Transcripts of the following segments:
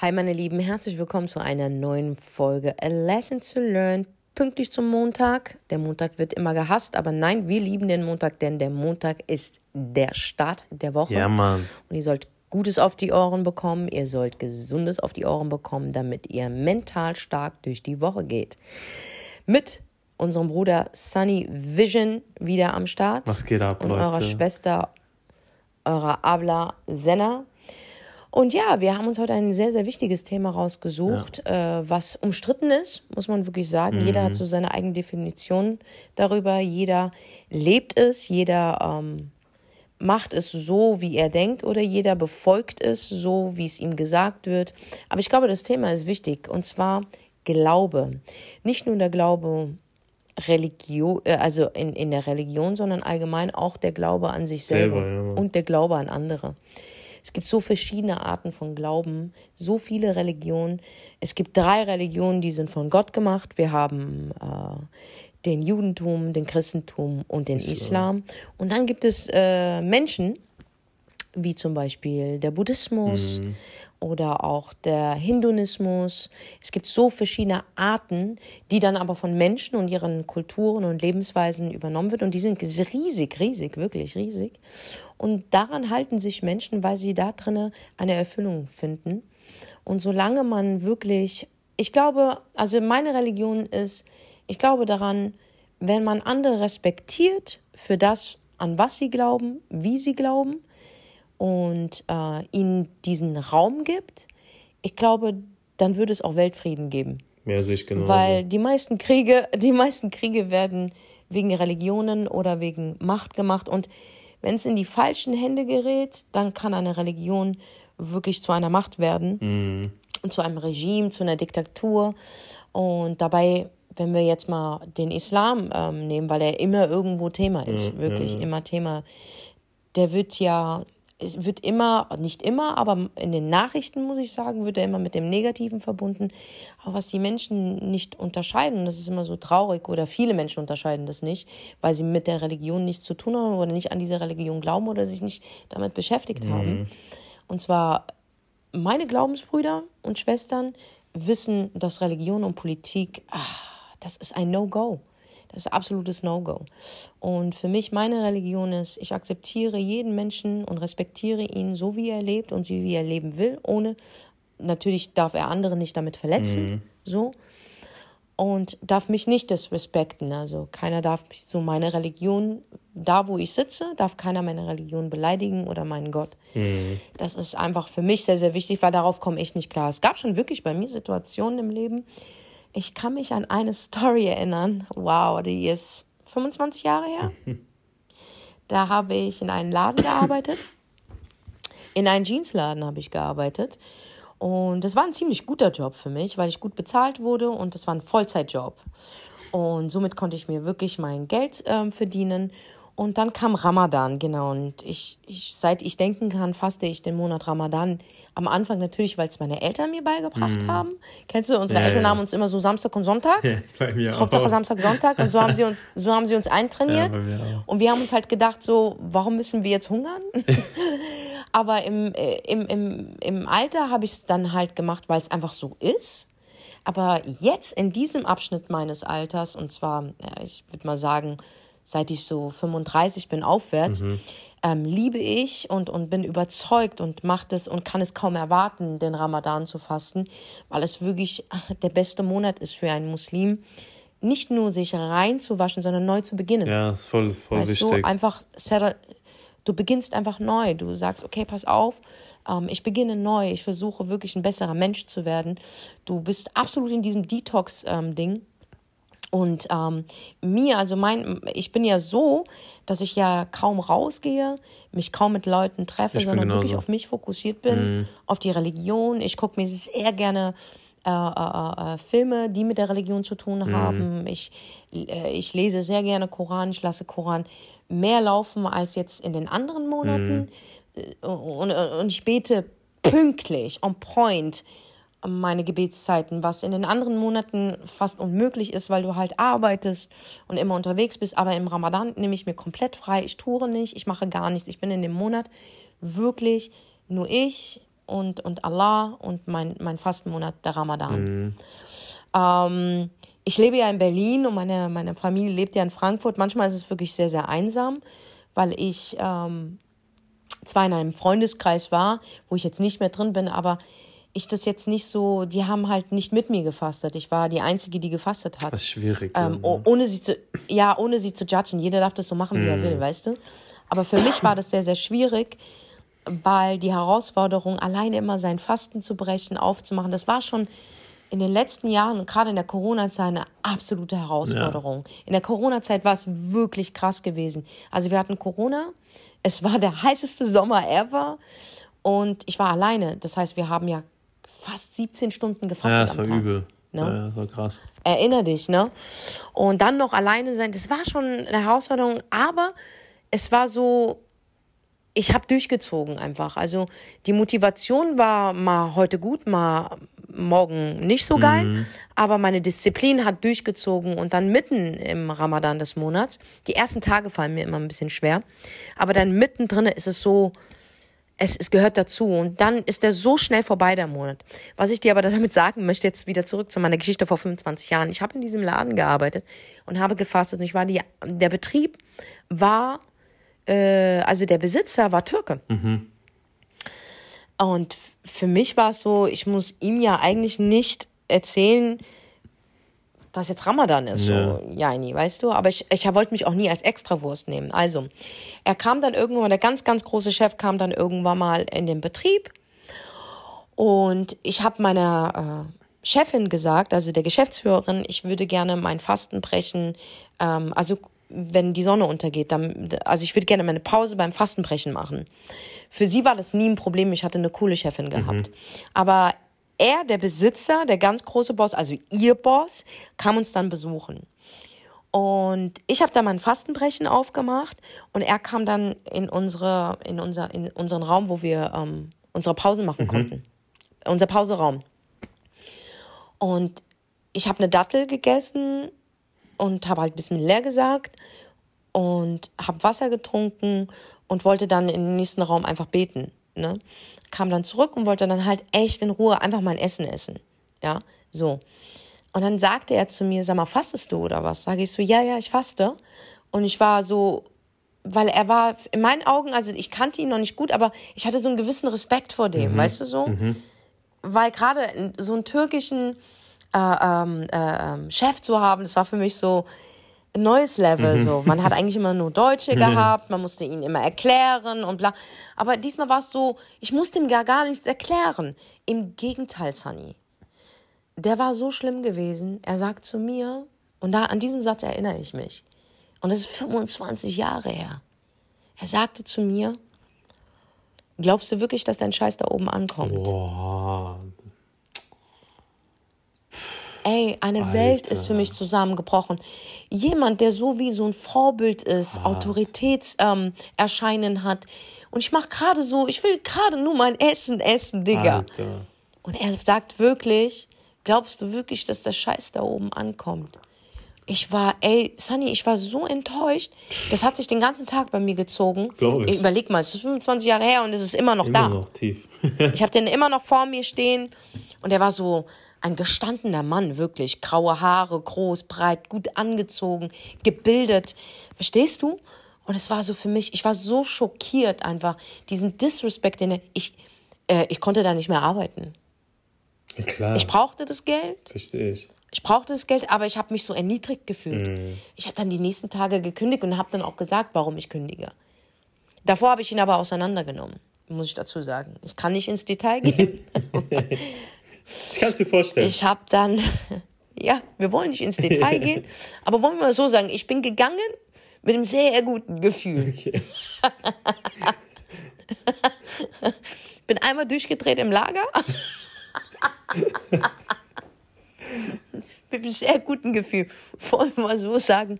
Hi meine Lieben, herzlich willkommen zu einer neuen Folge A Lesson to Learn. Pünktlich zum Montag. Der Montag wird immer gehasst, aber nein, wir lieben den Montag, denn der Montag ist der Start der Woche. Ja, Mann. Und ihr sollt Gutes auf die Ohren bekommen, ihr sollt Gesundes auf die Ohren bekommen, damit ihr mental stark durch die Woche geht. Mit unserem Bruder Sunny Vision wieder am Start. Was geht ab, Und Leute? eurer Schwester, eurer Abla Senna. Und ja, wir haben uns heute ein sehr, sehr wichtiges Thema rausgesucht, äh, was umstritten ist, muss man wirklich sagen. Jeder hat so seine eigene Definition darüber. Jeder lebt es, jeder ähm, macht es so, wie er denkt, oder jeder befolgt es so, wie es ihm gesagt wird. Aber ich glaube, das Thema ist wichtig, und zwar Glaube. Nicht nur der Glaube Religion, äh, also in, in der Religion, sondern allgemein auch der Glaube an sich selber, Selber, ja, und der Glaube an andere. Es gibt so verschiedene Arten von Glauben, so viele Religionen. Es gibt drei Religionen, die sind von Gott gemacht. Wir haben äh, den Judentum, den Christentum und den Islam. Und dann gibt es äh, Menschen, wie zum Beispiel der Buddhismus oder auch der Hinduismus. Es gibt so verschiedene Arten, die dann aber von Menschen und ihren Kulturen und Lebensweisen übernommen wird. Und die sind riesig, riesig, wirklich riesig. Und daran halten sich Menschen, weil sie da drinnen eine Erfüllung finden. Und solange man wirklich, ich glaube, also meine Religion ist, ich glaube daran, wenn man andere respektiert für das, an was sie glauben, wie sie glauben, und äh, ihnen diesen Raum gibt, ich glaube, dann würde es auch Weltfrieden geben. Ja, sehe ich genau. Weil die meisten Kriege, die meisten Kriege werden wegen Religionen oder wegen Macht gemacht. Und wenn es in die falschen Hände gerät, dann kann eine Religion wirklich zu einer Macht werden und zu einem Regime, zu einer Diktatur. Und dabei, wenn wir jetzt mal den Islam ähm, nehmen, weil er immer irgendwo Thema ist, wirklich immer Thema, der wird ja, es wird immer, nicht immer, aber in den Nachrichten, muss ich sagen, wird er immer mit dem Negativen verbunden. Aber was die Menschen nicht unterscheiden, und das ist immer so traurig, oder viele Menschen unterscheiden das nicht, weil sie mit der Religion nichts zu tun haben oder nicht an diese Religion glauben oder sich nicht damit beschäftigt haben. Und zwar meine Glaubensbrüder und Schwestern wissen, dass Religion und Politik, ah, das ist ein No-Go. Das ist absolutes No-Go. Und für mich, meine Religion ist, ich akzeptiere jeden Menschen und respektiere ihn so, wie er lebt und so, wie er leben will, ohne, natürlich darf er andere nicht damit verletzen, so. Und darf mich nicht disrespekten. Also keiner darf so meine Religion, da wo ich sitze, darf keiner meine Religion beleidigen oder meinen Gott. Das ist einfach für mich sehr, sehr wichtig, weil darauf komme ich nicht klar. Es gab schon wirklich bei mir Situationen im Leben, ich kann mich an eine Story erinnern. Wow, die ist 25 Jahre her. Da habe ich in einem Laden gearbeitet. In einem Jeansladen habe ich gearbeitet. Und das war ein ziemlich guter Job für mich, weil ich gut bezahlt wurde und das war ein Vollzeitjob. Und somit konnte ich mir wirklich mein Geld ähm, verdienen. Und dann kam Ramadan, genau. Und ich, ich, seit ich denken kann, faste ich den Monat Ramadan. Am Anfang natürlich, weil es meine Eltern mir beigebracht haben. Kennst du, unsere Ja, Eltern ja. haben uns immer so Samstag und Sonntag. Ja, bei mir Hauptsache auch. Samstag, Sonntag. Und so haben sie uns, so haben sie uns eintrainiert. Ja, und wir haben uns halt gedacht, so, warum müssen wir jetzt hungern? Aber im, äh, im, im, im Alter habe ich es dann halt gemacht, weil es einfach so ist. Aber jetzt in diesem Abschnitt meines Alters, und zwar, ich würde mal sagen, seit ich so 35 bin aufwärts, ähm, liebe ich und, und bin überzeugt und mache das und kann es kaum erwarten, den Ramadan zu fasten, weil es wirklich der beste Monat ist für einen Muslim, nicht nur sich reinzuwaschen, sondern neu zu beginnen. Ja, ist voll, voll Weißt du, wichtig. einfach, settle- du beginnst einfach neu. Du sagst, okay, pass auf, ähm, ich beginne neu. Ich versuche wirklich ein besserer Mensch zu werden. Du bist absolut in diesem Detox-Ding. Und ähm, mir, also mein, ich bin ja so, dass ich ja kaum rausgehe, mich kaum mit Leuten treffe, sondern wirklich auf mich fokussiert bin, auf die Religion. Ich gucke mir sehr gerne äh, äh, äh, Filme, die mit der Religion zu tun haben. Ich, äh, ich lese sehr gerne Koran, ich lasse Koran mehr laufen als jetzt in den anderen Monaten. Äh, Und, und ich bete pünktlich, on point meine Gebetszeiten, was in den anderen Monaten fast unmöglich ist, weil du halt arbeitest und immer unterwegs bist. Aber im Ramadan nehme ich mir komplett frei. Ich tue nicht, ich mache gar nichts. Ich bin in dem Monat wirklich nur ich, und, und Allah und mein, mein Fastenmonat, der Ramadan. Ähm, ich lebe ja in Berlin und meine, meine Familie lebt ja in Frankfurt. Manchmal ist es wirklich sehr, sehr einsam, weil ich ähm, zwar in einem Freundeskreis war, wo ich jetzt nicht mehr drin bin, aber ich das jetzt nicht so, die haben halt nicht mit mir gefastet. Ich war die Einzige, die gefastet hat. Das ist schwierig. Ähm, ja, oh- ohne sie zu, ja, ohne sie zu judgen. Jeder darf das so machen, wie er will, weißt du? Aber für mich war das sehr, sehr schwierig, weil die Herausforderung, alleine immer sein Fasten zu brechen, aufzumachen, das war schon in den letzten Jahren und gerade in der Corona-Zeit eine absolute Herausforderung. In der Corona-Zeit war es wirklich krass gewesen. Also wir hatten Corona, es war der heißeste Sommer ever und ich war alleine. Das heißt, wir haben ja fast 17 Stunden gefastet ja, das war Tag. übel. Ne? Ja, das war krass. Erinner dich, ne? Und dann noch alleine sein, das war schon eine Herausforderung, aber es war so, ich habe durchgezogen einfach. Also die Motivation war mal heute gut, mal morgen nicht so geil, aber meine Disziplin hat durchgezogen und dann mitten im Ramadan des Monats, die ersten Tage fallen mir immer ein bisschen schwer, aber dann mittendrin ist es so, es, es gehört dazu und dann ist der so schnell vorbei, der Monat. Was ich dir aber damit sagen möchte, jetzt wieder zurück zu meiner Geschichte vor 25 Jahren. Ich habe in diesem Laden gearbeitet und habe gefastet und ich war die, der Betrieb war, äh, also der Besitzer war Türke. Und f- für mich war es so, ich muss ihm ja eigentlich nicht erzählen, dass jetzt Ramadan ist. Ja. So, ja, nie, weißt du? Aber ich, ich wollte mich auch nie als Extrawurst nehmen. Also, er kam dann irgendwann, der ganz, ganz große Chef kam dann irgendwann mal in den Betrieb. Und ich habe meiner äh, Chefin gesagt, also der Geschäftsführerin, ich würde gerne mein Fasten brechen. Ähm, also, wenn die Sonne untergeht, dann, also ich würde gerne meine Pause beim Fastenbrechen machen. Für sie war das nie ein Problem. Ich hatte eine coole Chefin gehabt. Aber er, der Besitzer, der ganz große Boss, also ihr Boss, kam uns dann besuchen. Und ich habe da mein Fastenbrechen aufgemacht und er kam dann in unsere, in unser, in unseren Raum, wo wir ähm, unsere Pause machen konnten. Unser Pauseraum. Und ich habe eine Dattel gegessen und habe halt Bismillah gesagt und habe Wasser getrunken und wollte dann in den nächsten Raum einfach beten. Ne? Kam dann zurück und wollte dann halt echt in Ruhe einfach mein Essen essen. Ja, so. Und dann sagte er zu mir, sag mal, fastest du oder was? Sage ich so, ja, ja, ich faste. Und ich war so, weil er war in meinen Augen, also ich kannte ihn noch nicht gut, aber ich hatte so einen gewissen Respekt vor dem, weißt du so? Weil gerade so einen türkischen äh, ähm, äh, ähm, Chef zu haben, das war für mich so ein neues Level. So. Man hat eigentlich immer nur Deutsche gehabt, man musste ihn immer erklären und bla. Aber diesmal war es so, ich musste ihm gar, gar nichts erklären. Im Gegenteil, Sunny. Der war so schlimm gewesen. Er sagt zu mir, und da an diesen Satz erinnere ich mich. Und das ist 25 Jahre her. Er sagte zu mir, glaubst du wirklich, dass dein Scheiß da oben ankommt? Boah. Ey, eine Alter. Welt ist für mich zusammengebrochen. Jemand, der so wie so ein Vorbild ist, Autoritätserscheinen ähm, hat. Und ich mache gerade so, ich will gerade nur mein Essen essen, Digga. Alter. Und er sagt wirklich, glaubst du wirklich, dass der Scheiß da oben ankommt? Ich war, ey, Sunny, ich war so enttäuscht. Das hat sich den ganzen Tag bei mir gezogen. Glaub ich. Überleg mal, es ist 25 Jahre her und es ist immer noch Immer da. noch tief. Ich habe den immer noch vor mir stehen und er war so ein gestandener Mann, wirklich. Graue Haare, groß, breit, gut angezogen, gebildet. Verstehst du? Und es war so für mich, ich war so schockiert einfach, diesen Disrespect, den er, ich, äh, ich konnte da nicht mehr arbeiten. Ja, klar. Ich brauchte das Geld, Verstehe ich. ich brauchte das Geld, aber ich habe mich so erniedrigt gefühlt. Ich habe dann die nächsten Tage gekündigt und habe dann auch gesagt, warum ich kündige. Davor habe ich ihn aber auseinandergenommen, muss ich dazu sagen. Ich kann nicht ins Detail gehen. Ich kann es mir vorstellen. Ich habe dann, ja, wir wollen nicht ins Detail gehen, aber wollen wir mal so sagen, ich bin gegangen mit einem sehr guten Gefühl. Okay. Bin einmal durchgedreht im Lager. mit einem sehr guten Gefühl. Wollen wir mal so sagen.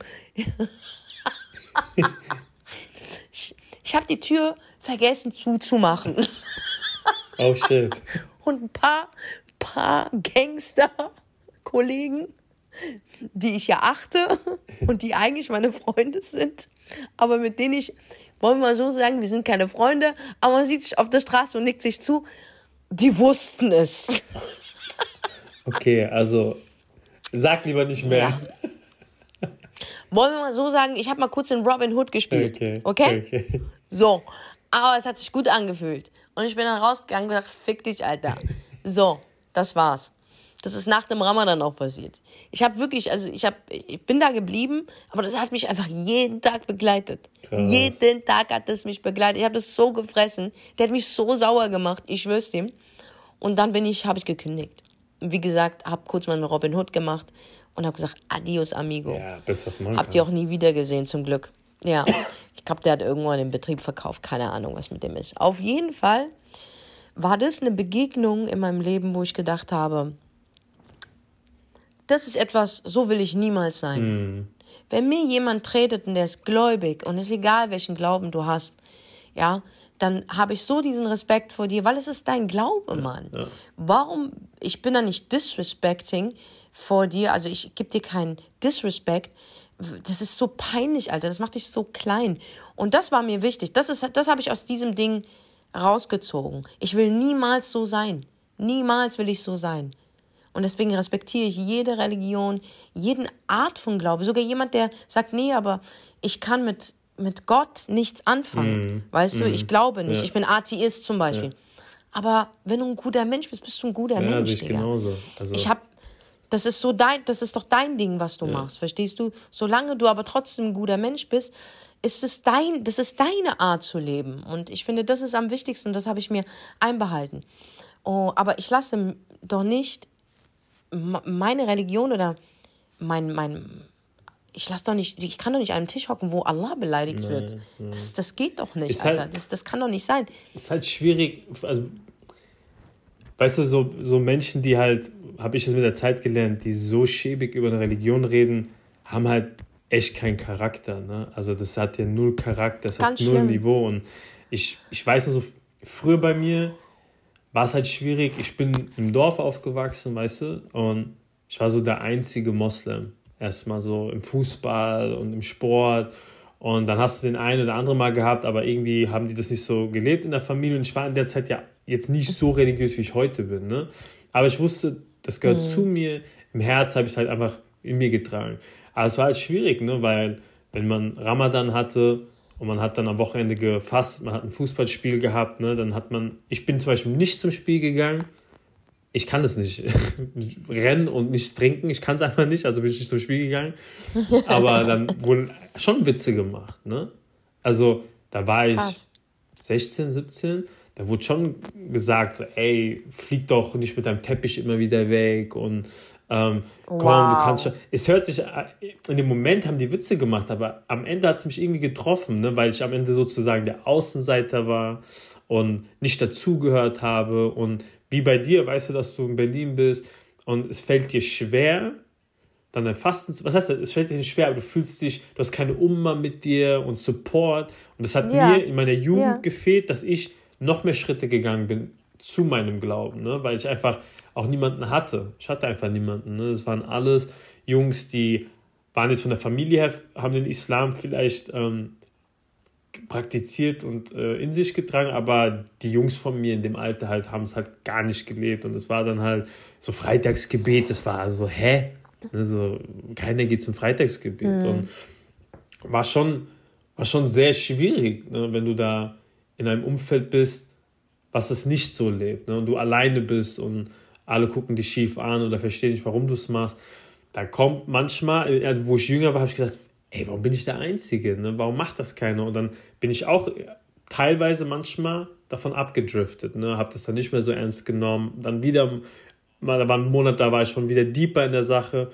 ich ich habe die Tür vergessen zuzumachen. Oh shit. und ein paar, paar Gangster-Kollegen, die ich ja achte und die eigentlich meine Freunde sind, aber mit denen ich, wollen wir mal so sagen, wir sind keine Freunde, aber man sieht sich auf der Straße und nickt sich zu. Die wussten es. Okay, also sag lieber nicht mehr. Ja. Wollen wir mal so sagen, ich habe mal kurz in Robin Hood gespielt. Okay. Okay? okay. So. Aber es hat sich gut angefühlt. Und ich bin dann rausgegangen und gesagt, fick dich, Alter. So, das war's. Das ist nach dem Ramadan auch passiert. Ich habe wirklich, also ich, hab, ich bin da geblieben, aber das hat mich einfach jeden Tag begleitet. Krass. Jeden Tag hat es mich begleitet. Ich habe das so gefressen. Der hat mich so sauer gemacht, ich schwör's dem. Und dann bin ich, habe ich gekündigt. Wie gesagt, habe kurz mal einen Robin Hood gemacht und habe gesagt, adios, amigo. Ja, bis was man Habt ihr auch nie wieder gesehen, zum Glück. Ja, ich glaube, der hat irgendwann den Betrieb verkauft. Keine Ahnung, was mit dem ist. Auf jeden Fall war das eine Begegnung in meinem Leben, wo ich gedacht habe, das ist etwas, so will ich niemals sein. Hm. Wenn mir jemand tretet und der ist gläubig und es ist egal, welchen Glauben du hast, ja, dann habe ich so diesen Respekt vor dir, weil es ist dein Glaube, Mann. ja. Warum, ich bin da nicht disrespecting vor dir, also ich gebe dir keinen Disrespect. Das ist so peinlich, Alter, das macht dich so klein. Und das war mir wichtig. Das, ist, das habe ich aus diesem Ding rausgezogen. Ich will niemals so sein. Niemals will ich so sein. Und deswegen respektiere ich jede Religion, jeden Art von Glaube. Sogar jemand, der sagt, nee, aber ich kann mit, mit Gott nichts anfangen. Weißt du, ich glaube nicht. Ja. Ich bin Atheist zum Beispiel. Aber wenn du ein guter Mensch bist, bist du ein guter Ja, Mensch. ich Digga. genauso. Also, Ich hab, das ist so dein, das ist doch dein Ding, was du machst, verstehst du? Solange du aber trotzdem ein guter Mensch bist, ist es dein, das ist deine Art zu leben. Und ich finde, das ist am wichtigsten und das habe ich mir einbehalten. Oh, aber ich lasse doch nicht meine Religion oder mein, mein, ich lasse doch nicht, ich kann doch nicht an einem Tisch hocken, wo Allah beleidigt wird. Das, das geht doch nicht, Ist halt- Alter. Das, das kann doch nicht sein. ist halt schwierig, also, weißt du, so, so Menschen, die halt, habe ich es mit der Zeit gelernt, die so schäbig über eine Religion reden, haben halt echt keinen Charakter. Ne? Also das hat ja null Charakter, das Ganz hat null schlimm. Niveau. Und ich, ich weiß noch so, früher bei mir war es halt schwierig. Ich bin im Dorf aufgewachsen, weißt du, und ich war so der einzige Moslem. Erstmal so im Fußball und im Sport. Und dann hast du den einen oder anderen mal gehabt, aber irgendwie haben die das nicht so gelebt in der Familie. Und ich war in der Zeit ja jetzt nicht so religiös, wie ich heute bin. Ne? Aber ich wusste, das gehört zu mir. Im Herz habe ich es halt einfach in mir getragen. Aber es war halt schwierig, ne? weil wenn man Ramadan hatte und man hat dann am Wochenende gefasst, man hat ein Fußballspiel gehabt, ne? dann hat man, ich bin zum Beispiel nicht zum Spiel gegangen, ich kann es nicht. Rennen und nichts trinken, ich kann es einfach nicht, also bin ich nicht zum Spiel gegangen. Aber dann wurden schon Witze gemacht. Ne? Also da war ich Krass. 16, 17, da wurde schon gesagt, so, ey, flieg doch nicht mit deinem Teppich immer wieder weg und ähm, komm, Wow. du kannst schon. Es hört sich, äh, in dem Moment haben die Witze gemacht, aber am Ende hat es mich irgendwie getroffen, ne? weil ich am Ende sozusagen der Außenseiter war und nicht dazugehört habe und wie bei dir, weißt du, dass du in Berlin bist und es fällt dir schwer, dann dein Fasten zu. Was heißt das? Es fällt dir nicht schwer, aber du fühlst dich, du hast keine Umma mit dir und Support. Und das hat Ja. mir in meiner Jugend Ja. gefehlt, dass ich noch mehr Schritte gegangen bin zu meinem Glauben, ne? weil ich einfach auch niemanden hatte. Ich hatte einfach niemanden. Ne? Das waren alles Jungs, die waren jetzt von der Familie her, haben den Islam vielleicht ähm, praktiziert und äh, in sich getragen, aber die Jungs von mir in dem Alter halt haben es halt gar nicht gelebt und es war dann halt so Freitagsgebet, das war so, hä? Also keiner geht zum Freitagsgebet und war schon, war schon sehr schwierig, ne, wenn du da in einem Umfeld bist, was es nicht so lebt ne, und du alleine bist und alle gucken dich schief an oder verstehen nicht, warum du es machst. Da kommt manchmal, also wo ich jünger war, habe ich gesagt, ey, warum bin ich der Einzige? Ne? Warum macht das keiner? Und dann bin ich auch teilweise manchmal davon abgedriftet, ne? habe das dann nicht mehr so ernst genommen. Dann wieder, mal, da war ein Monat, da war ich schon wieder deeper in der Sache.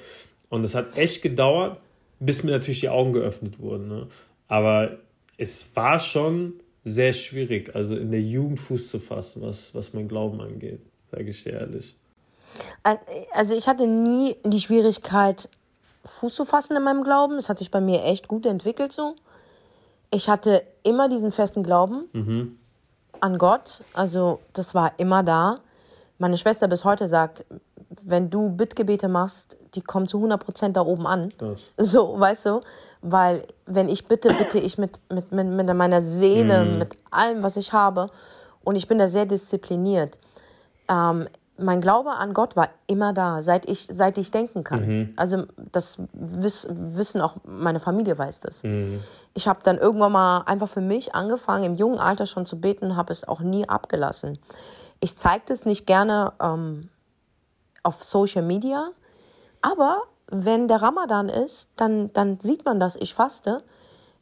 Und es hat echt gedauert, bis mir natürlich die Augen geöffnet wurden. Ne? Aber es war schon sehr schwierig, also in der Jugend Fuß zu fassen, was, was mein Glauben angeht, sage ich dir ehrlich. Also ich hatte nie die Schwierigkeit, Fuß zu fassen in meinem Glauben. Es hat sich bei mir echt gut entwickelt so. Ich hatte immer diesen festen Glauben an Gott. Also das war immer da. Meine Schwester bis heute sagt, wenn du Bittgebete machst, die kommen zu 100% da oben an. Das. So, weißt du? Weil wenn ich bitte, bitte ich mit, mit, mit, mit meiner Seele, mit allem, was ich habe. Und ich bin da sehr diszipliniert. Ähm, mein Glaube an Gott war immer da, seit ich, seit ich denken kann. Mhm. Also das wiss, wissen auch meine Familie weiß das. Ich habe dann irgendwann mal einfach für mich angefangen, im jungen Alter schon zu beten, habe es auch nie abgelassen. Ich zeige das nicht gerne ähm, auf Social Media, aber wenn der Ramadan ist, dann, dann sieht man, dass ich faste.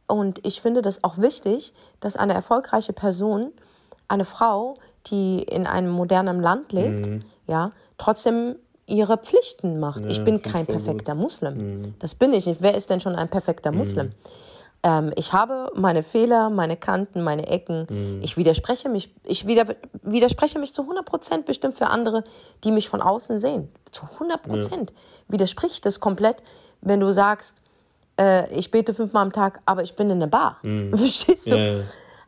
Und ich finde das auch wichtig, dass eine erfolgreiche Person, eine Frau, die in einem modernen Land lebt, ja, trotzdem ihre Pflichten macht. ich bin kein voll gut. perfekter Muslim. Das bin ich nicht. Wer ist denn schon ein perfekter Muslim? Ähm, ich habe meine Fehler, meine Kanten, meine Ecken. Ich widerspreche mich, ich wieder, widerspreche mich zu 100 Prozent bestimmt für andere, die mich von außen sehen. Zu 100 Prozent widerspricht das komplett, wenn du sagst, äh, ich bete fünfmal am Tag, aber ich bin in einer Bar. Verstehst du? Ja, ja.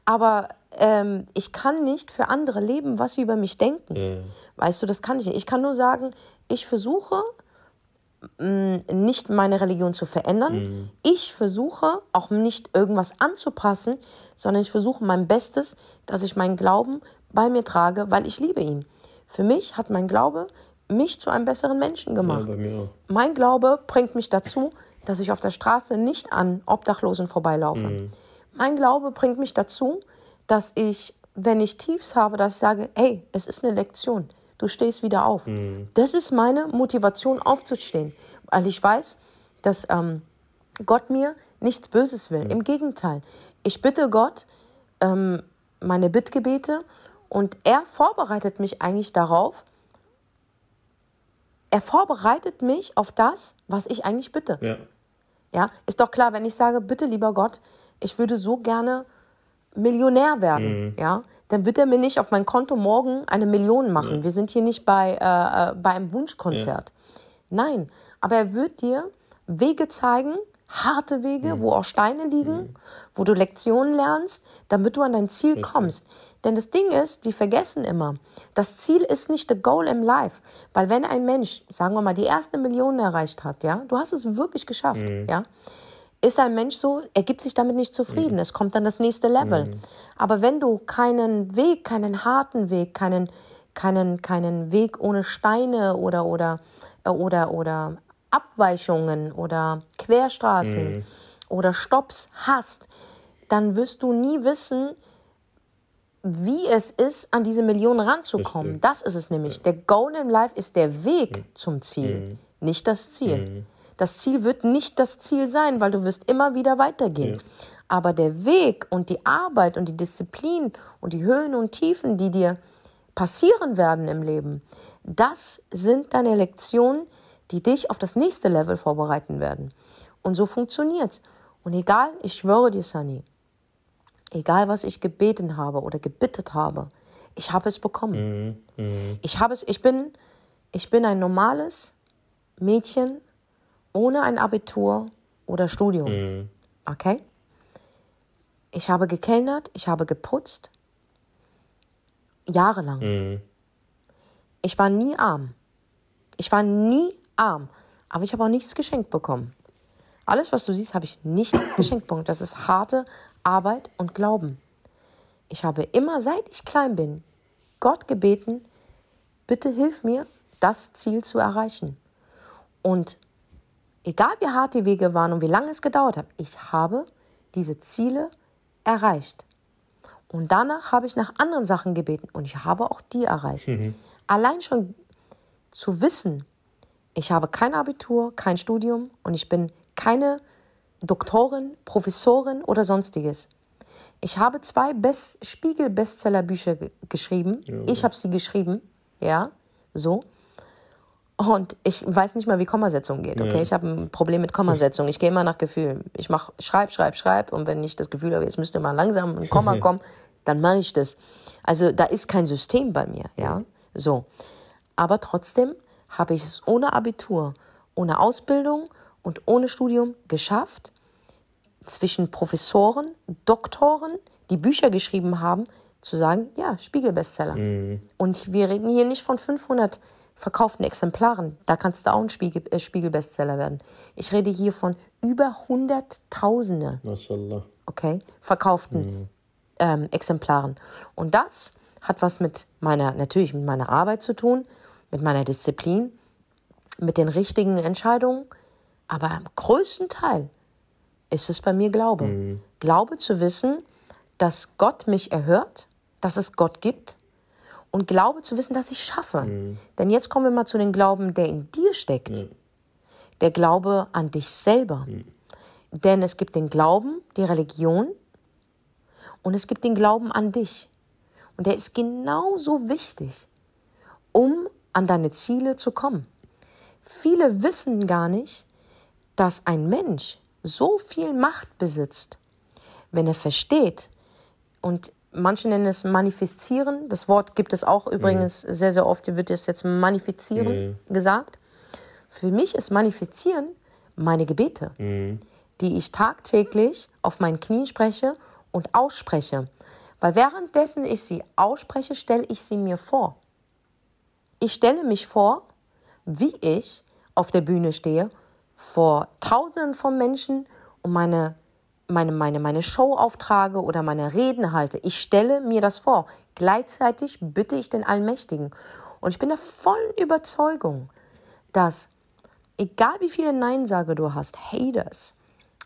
Aber ähm, ich kann nicht für andere leben, was sie über mich denken. Ja. Weißt du, das kann ich nicht. Ich kann nur sagen, ich versuche nicht meine Religion zu verändern. Ich versuche auch nicht irgendwas anzupassen, sondern ich versuche mein Bestes, dass ich meinen Glauben bei mir trage, weil ich liebe ihn. Für mich hat mein Glaube mich zu einem besseren Menschen ja, gemacht. bei mir auch. Mein Glaube bringt mich dazu, dass ich auf der Straße nicht an Obdachlosen vorbeilaufe. Mein Glaube bringt mich dazu, dass ich, wenn ich Tiefs habe, dass ich sage, hey, es ist eine Lektion. Du stehst wieder auf. Das ist meine Motivation, aufzustehen. Weil ich weiß, dass ähm, Gott mir nichts Böses will. Im Gegenteil. Ich bitte Gott ähm, meine Bittgebete und er vorbereitet mich eigentlich darauf, er vorbereitet mich auf das, was ich eigentlich bitte. Ja. Ja, ist doch klar, wenn ich sage, bitte lieber Gott, ich würde so gerne Millionär werden, ja, dann wird er mir nicht auf mein Konto morgen eine Million machen. Wir sind hier nicht bei, äh, äh, bei einem Wunschkonzert. Nein, aber er wird dir Wege zeigen, harte Wege, wo auch Steine liegen, wo du Lektionen lernst, damit du an dein Ziel kommst. Denn das Ding ist, die vergessen immer, das Ziel ist nicht the goal im Life. Weil wenn ein Mensch, sagen wir mal, die erste Million erreicht hat, ja, du hast es wirklich geschafft, ja, ist ein Mensch so, er gibt sich damit nicht zufrieden. Es kommt dann das nächste Level. Aber wenn du keinen Weg, keinen harten Weg, keinen, keinen, keinen Weg ohne Steine oder, oder, äh, oder, oder Abweichungen oder Querstraßen oder Stops hast, dann wirst du nie wissen, wie es ist, an diese Million ranzukommen. Richtig. Das ist es nämlich. Der Goal in Life ist der Weg zum Ziel, nicht das Ziel. Das Ziel wird nicht das Ziel sein, weil du wirst immer wieder weitergehen. Aber der Weg und die Arbeit und die Disziplin und die Höhen und Tiefen, die dir passieren werden im Leben, das sind deine Lektionen, die dich auf das nächste Level vorbereiten werden. Und so funktioniert's. Und egal, ich schwöre dir, Sunny, egal was ich gebeten habe oder gebittet habe, ich habe es bekommen. Ich habe es, ich bin, ich bin ein normales Mädchen ohne ein Abitur oder Studium. Okay? Ich habe gekellnert, ich habe geputzt. Jahrelang. Ich war nie arm. Ich war nie arm. Aber ich habe auch nichts geschenkt bekommen. Alles, was du siehst, habe ich nicht geschenkt bekommen. Das ist harte Arbeit und Glauben. Ich habe immer, seit ich klein bin, Gott gebeten, bitte hilf mir, das Ziel zu erreichen. Und egal wie hart die Wege waren und wie lange es gedauert hat, ich habe diese Ziele erreicht. Und danach habe ich nach anderen Sachen gebeten und ich habe auch die erreicht. Allein schon zu wissen, ich habe kein Abitur, kein Studium und ich bin keine Doktorin, Professorin oder sonstiges. Ich habe zwei Best Spiegel-Bestseller-Bücher ge geschrieben. Ich habe sie geschrieben, ja, so. Und ich weiß nicht mal, wie Kommasetzung geht, okay? Ja. Ich habe ein Problem mit Kommasetzung. Ich gehe immer nach Gefühl. Ich mache schreib, schreib, schreib und wenn ich das Gefühl habe, jetzt müsste mal langsam ein Komma kommen, dann mache ich das. Also da ist kein System bei mir, ja, so. Aber trotzdem habe ich es ohne Abitur, ohne Ausbildung und ohne Studium geschafft, zwischen Professoren, Doktoren, die Bücher geschrieben haben, zu sagen, ja, Spiegelbestseller. Und wir reden hier nicht von 500 verkauften Exemplaren. Da kannst du auch ein Spiegel, äh, Spiegelbestseller werden. Ich rede hier von über Hunderttausende Mashallah. okay, verkauften ähm, Exemplaren. Und das hat was mit meiner, natürlich mit meiner Arbeit zu tun, mit meiner Disziplin, mit den richtigen Entscheidungen. Aber am größten Teil ist es bei mir Glaube. Mhm. Glaube zu wissen, dass Gott mich erhört, dass es Gott gibt. Und Glaube zu wissen, dass ich schaffe. Denn jetzt kommen wir mal zu dem Glauben, der in dir steckt. Der Glaube an dich selber. Denn es gibt den Glauben, die Religion und es gibt den Glauben an dich. Und der ist genauso wichtig, um an deine Ziele zu kommen. Viele wissen gar nicht, dass ein Mensch so viel Macht besitzt, wenn er versteht, und manche nennen es manifestieren, das Wort gibt es auch übrigens sehr, sehr oft, wird es jetzt manifizieren gesagt. Für mich ist manifestieren meine Gebete, die ich tagtäglich auf meinen Knien spreche und ausspreche. Weil währenddessen ich sie ausspreche, stelle ich sie mir vor. Ich stelle mich vor, wie ich auf der Bühne stehe, vor Tausenden von Menschen und meine, meine, meine, meine Show auftrage oder meine Reden halte. Ich stelle mir das vor. Gleichzeitig bitte ich den Allmächtigen. Und ich bin der vollen Überzeugung, dass egal wie viele Neinsage du hast, Haters,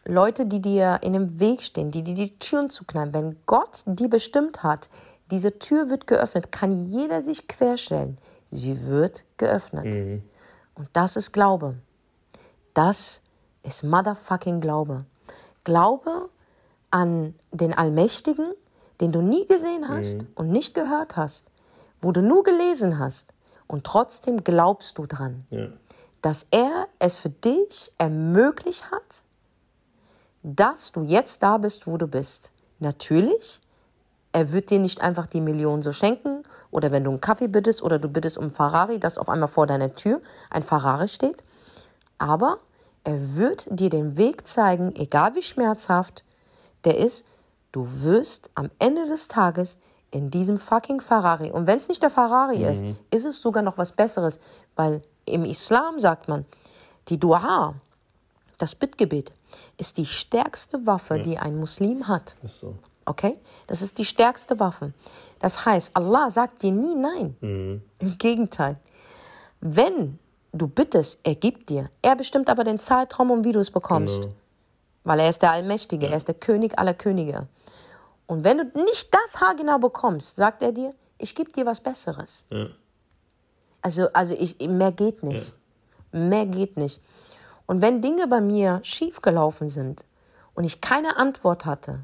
Leute, die dir in dem Weg stehen, die dir die Türen zuknallen, wenn Gott die bestimmt hat, diese Tür wird geöffnet, kann jeder sich querstellen. Sie wird geöffnet. Und das ist Glaube. Das ist motherfucking Glaube. Glaube an den Allmächtigen, den du nie gesehen hast und nicht gehört hast, wo du nur gelesen hast und trotzdem glaubst du dran, Ja. dass er es für dich ermöglicht hat, dass du jetzt da bist, wo du bist. Natürlich, er wird dir nicht einfach die Million so schenken oder wenn du einen Kaffee bittest oder du bittest um Ferrari, dass auf einmal vor deiner Tür ein Ferrari steht. Aber er wird dir den Weg zeigen, egal wie schmerzhaft der ist, du wirst am Ende des Tages in diesem fucking Ferrari, und wenn es nicht der Ferrari ist, ist es sogar noch was Besseres, weil im Islam sagt man, die Dua, das Bittgebet, ist die stärkste Waffe, die ein Muslim hat. Ist so. Okay? Das ist die stärkste Waffe. Das heißt, Allah sagt dir nie nein. Im Gegenteil. Wenn du bittest, er gibt dir. Er bestimmt aber den Zeitraum und wie du es bekommst. Genau. Weil er ist der Allmächtige, er ist der König aller Könige. Und wenn du nicht das haargenau bekommst, sagt er dir, ich gebe dir was Besseres. Ja. Also, also ich, mehr geht nicht. Mehr geht nicht. Und wenn Dinge bei mir schiefgelaufen sind und ich keine Antwort hatte,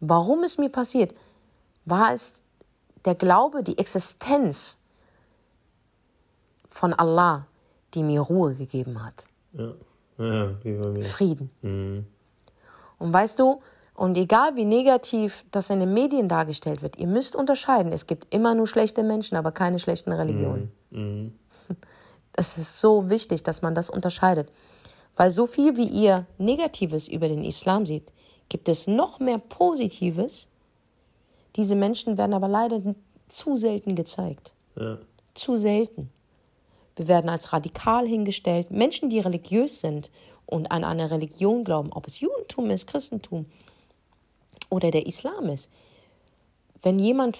warum es mir passiert, war es der Glaube, die Existenz von Allah, die mir Ruhe gegeben hat. Ja. ja, wie bei mir. Frieden. Mhm. Und weißt du, und egal wie negativ das in den Medien dargestellt wird, ihr müsst unterscheiden. Es gibt immer nur schlechte Menschen, aber keine schlechten Religionen. Mhm. Es ist so wichtig, dass man das unterscheidet. Weil so viel wie ihr Negatives über den Islam seht, gibt es noch mehr Positives. Diese Menschen werden aber leider zu selten gezeigt. Ja. Zu selten. Wir werden als radikal hingestellt. Menschen, die religiös sind und an eine Religion glauben, ob es Judentum ist, Christentum oder der Islam ist. Wenn jemand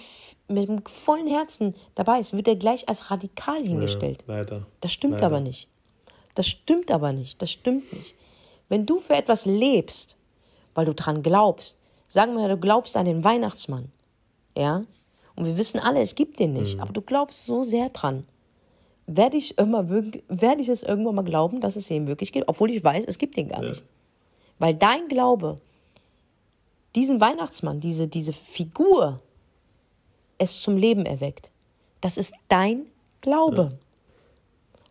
mit dem vollen Herzen dabei ist, wird er gleich als radikal hingestellt. Ja, leider. Das stimmt Leider. aber nicht. Das stimmt aber nicht. Das stimmt nicht. Wenn du für etwas lebst, weil du dran glaubst, sagen wir, du glaubst an den Weihnachtsmann, ja, und wir wissen alle, es gibt den Mhm. nicht, aber du glaubst so sehr dran, werde ich, immer, werde ich es irgendwann mal glauben, dass es den wirklich gibt, obwohl ich weiß, es gibt den gar Ja. nicht. Weil dein Glaube, diesen Weihnachtsmann, diese, diese Figur, es zum Leben erweckt. Das ist dein Glaube.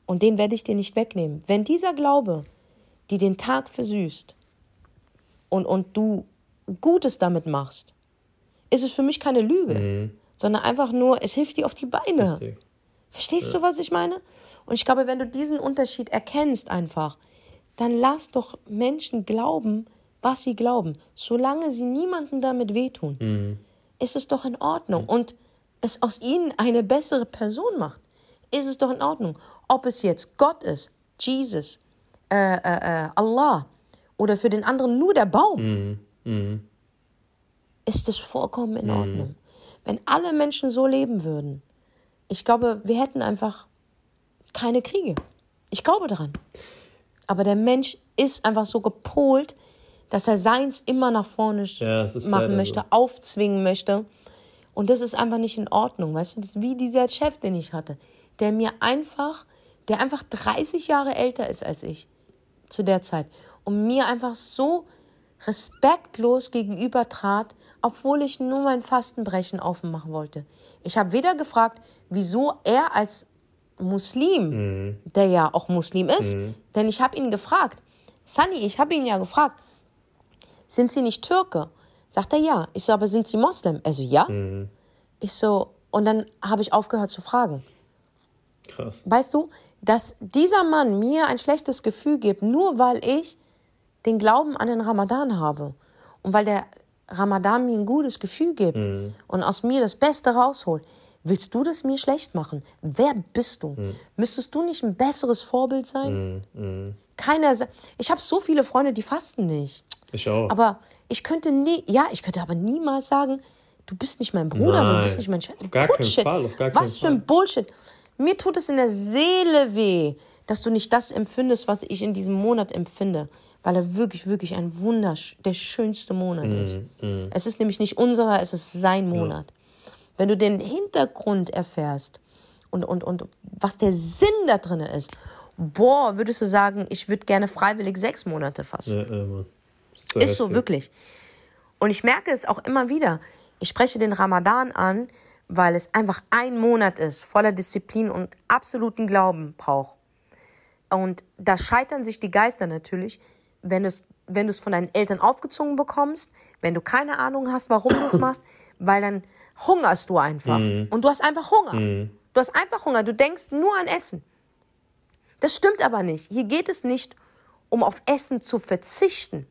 Und den werde ich dir nicht wegnehmen. Wenn dieser Glaube dir den Tag versüßt und, und du Gutes damit machst, ist es für mich keine Lüge, sondern einfach nur, es hilft dir auf die Beine. Richtig. Verstehst du, was ich meine? Und ich glaube, wenn du diesen Unterschied erkennst einfach, dann lass doch Menschen glauben, was sie glauben. Solange sie niemandem damit wehtun, ist es doch in Ordnung. Und es aus ihnen eine bessere Person macht, ist es doch in Ordnung. Ob es jetzt Gott ist, Jesus, äh, äh, äh, Allah oder für den anderen nur der Baum, ist es vollkommen in Ordnung. wenn alle Menschen so leben würden, ich glaube, wir hätten einfach keine Kriege. Ich glaube daran. Aber der Mensch ist einfach so gepolt, dass er seins immer nach vorne ja, machen möchte, so. aufzwingen möchte. Und das ist einfach nicht in Ordnung, weißt du? Das ist wie dieser Chef, den ich hatte, der mir einfach, der einfach 30 Jahre älter ist als ich zu der Zeit und mir einfach so respektlos gegenüber trat, obwohl ich nur mein Fastenbrechen offen machen wollte. Ich habe weder gefragt, wieso er als Muslim, mhm. der ja auch Muslim ist, mhm. denn ich habe ihn gefragt, Sunny, ich habe ihn ja gefragt, sind Sie nicht Türke? Sagt er ja. Ich so, aber sind Sie Moslem? Er so, ja. Mhm. Ich so, und dann habe ich aufgehört zu fragen. Krass. Weißt du, dass dieser Mann mir ein schlechtes Gefühl gibt, nur weil ich den Glauben an den Ramadan habe und weil der Ramadan mir ein gutes Gefühl gibt mhm. und aus mir das Beste rausholt. Willst du das mir schlecht machen? Wer bist du? Mhm. Müsstest du nicht ein besseres Vorbild sein? Mhm. Keiner. Ich habe so viele Freunde, die fasten nicht. Ich auch. Aber ich könnte nie, ja, ich könnte aber niemals sagen, du bist nicht mein Bruder, Nein. du bist nicht mein Schwester. Auf gar Bullshit. keinen Fall, auf gar keinen Was für ein Bullshit. Mir tut es in der Seele weh, dass du nicht das empfindest, was ich in diesem Monat empfinde. Weil er wirklich, wirklich ein Wunder, der schönste Monat mm, ist. Mm. Es ist nämlich nicht unserer, es ist sein Monat. Ja. Wenn du den Hintergrund erfährst und, und, und was der Sinn da drin ist, boah, würdest du sagen, ich würde gerne freiwillig sechs Monate fasten. Ja, ja, ist, so, ist so, wirklich. Und ich merke es auch immer wieder. Ich spreche den Ramadan an, weil es einfach ein Monat ist, voller Disziplin und absoluten Glauben braucht. Und da scheitern sich die Geister natürlich, wenn du es wenn von deinen Eltern aufgezogen bekommst, wenn du keine Ahnung hast, warum du es machst, weil dann hungerst du einfach. Mhm. Und du hast einfach Hunger. Mhm. Du hast einfach Hunger. Du denkst nur an Essen. Das stimmt aber nicht. Hier geht es nicht um auf Essen zu verzichten.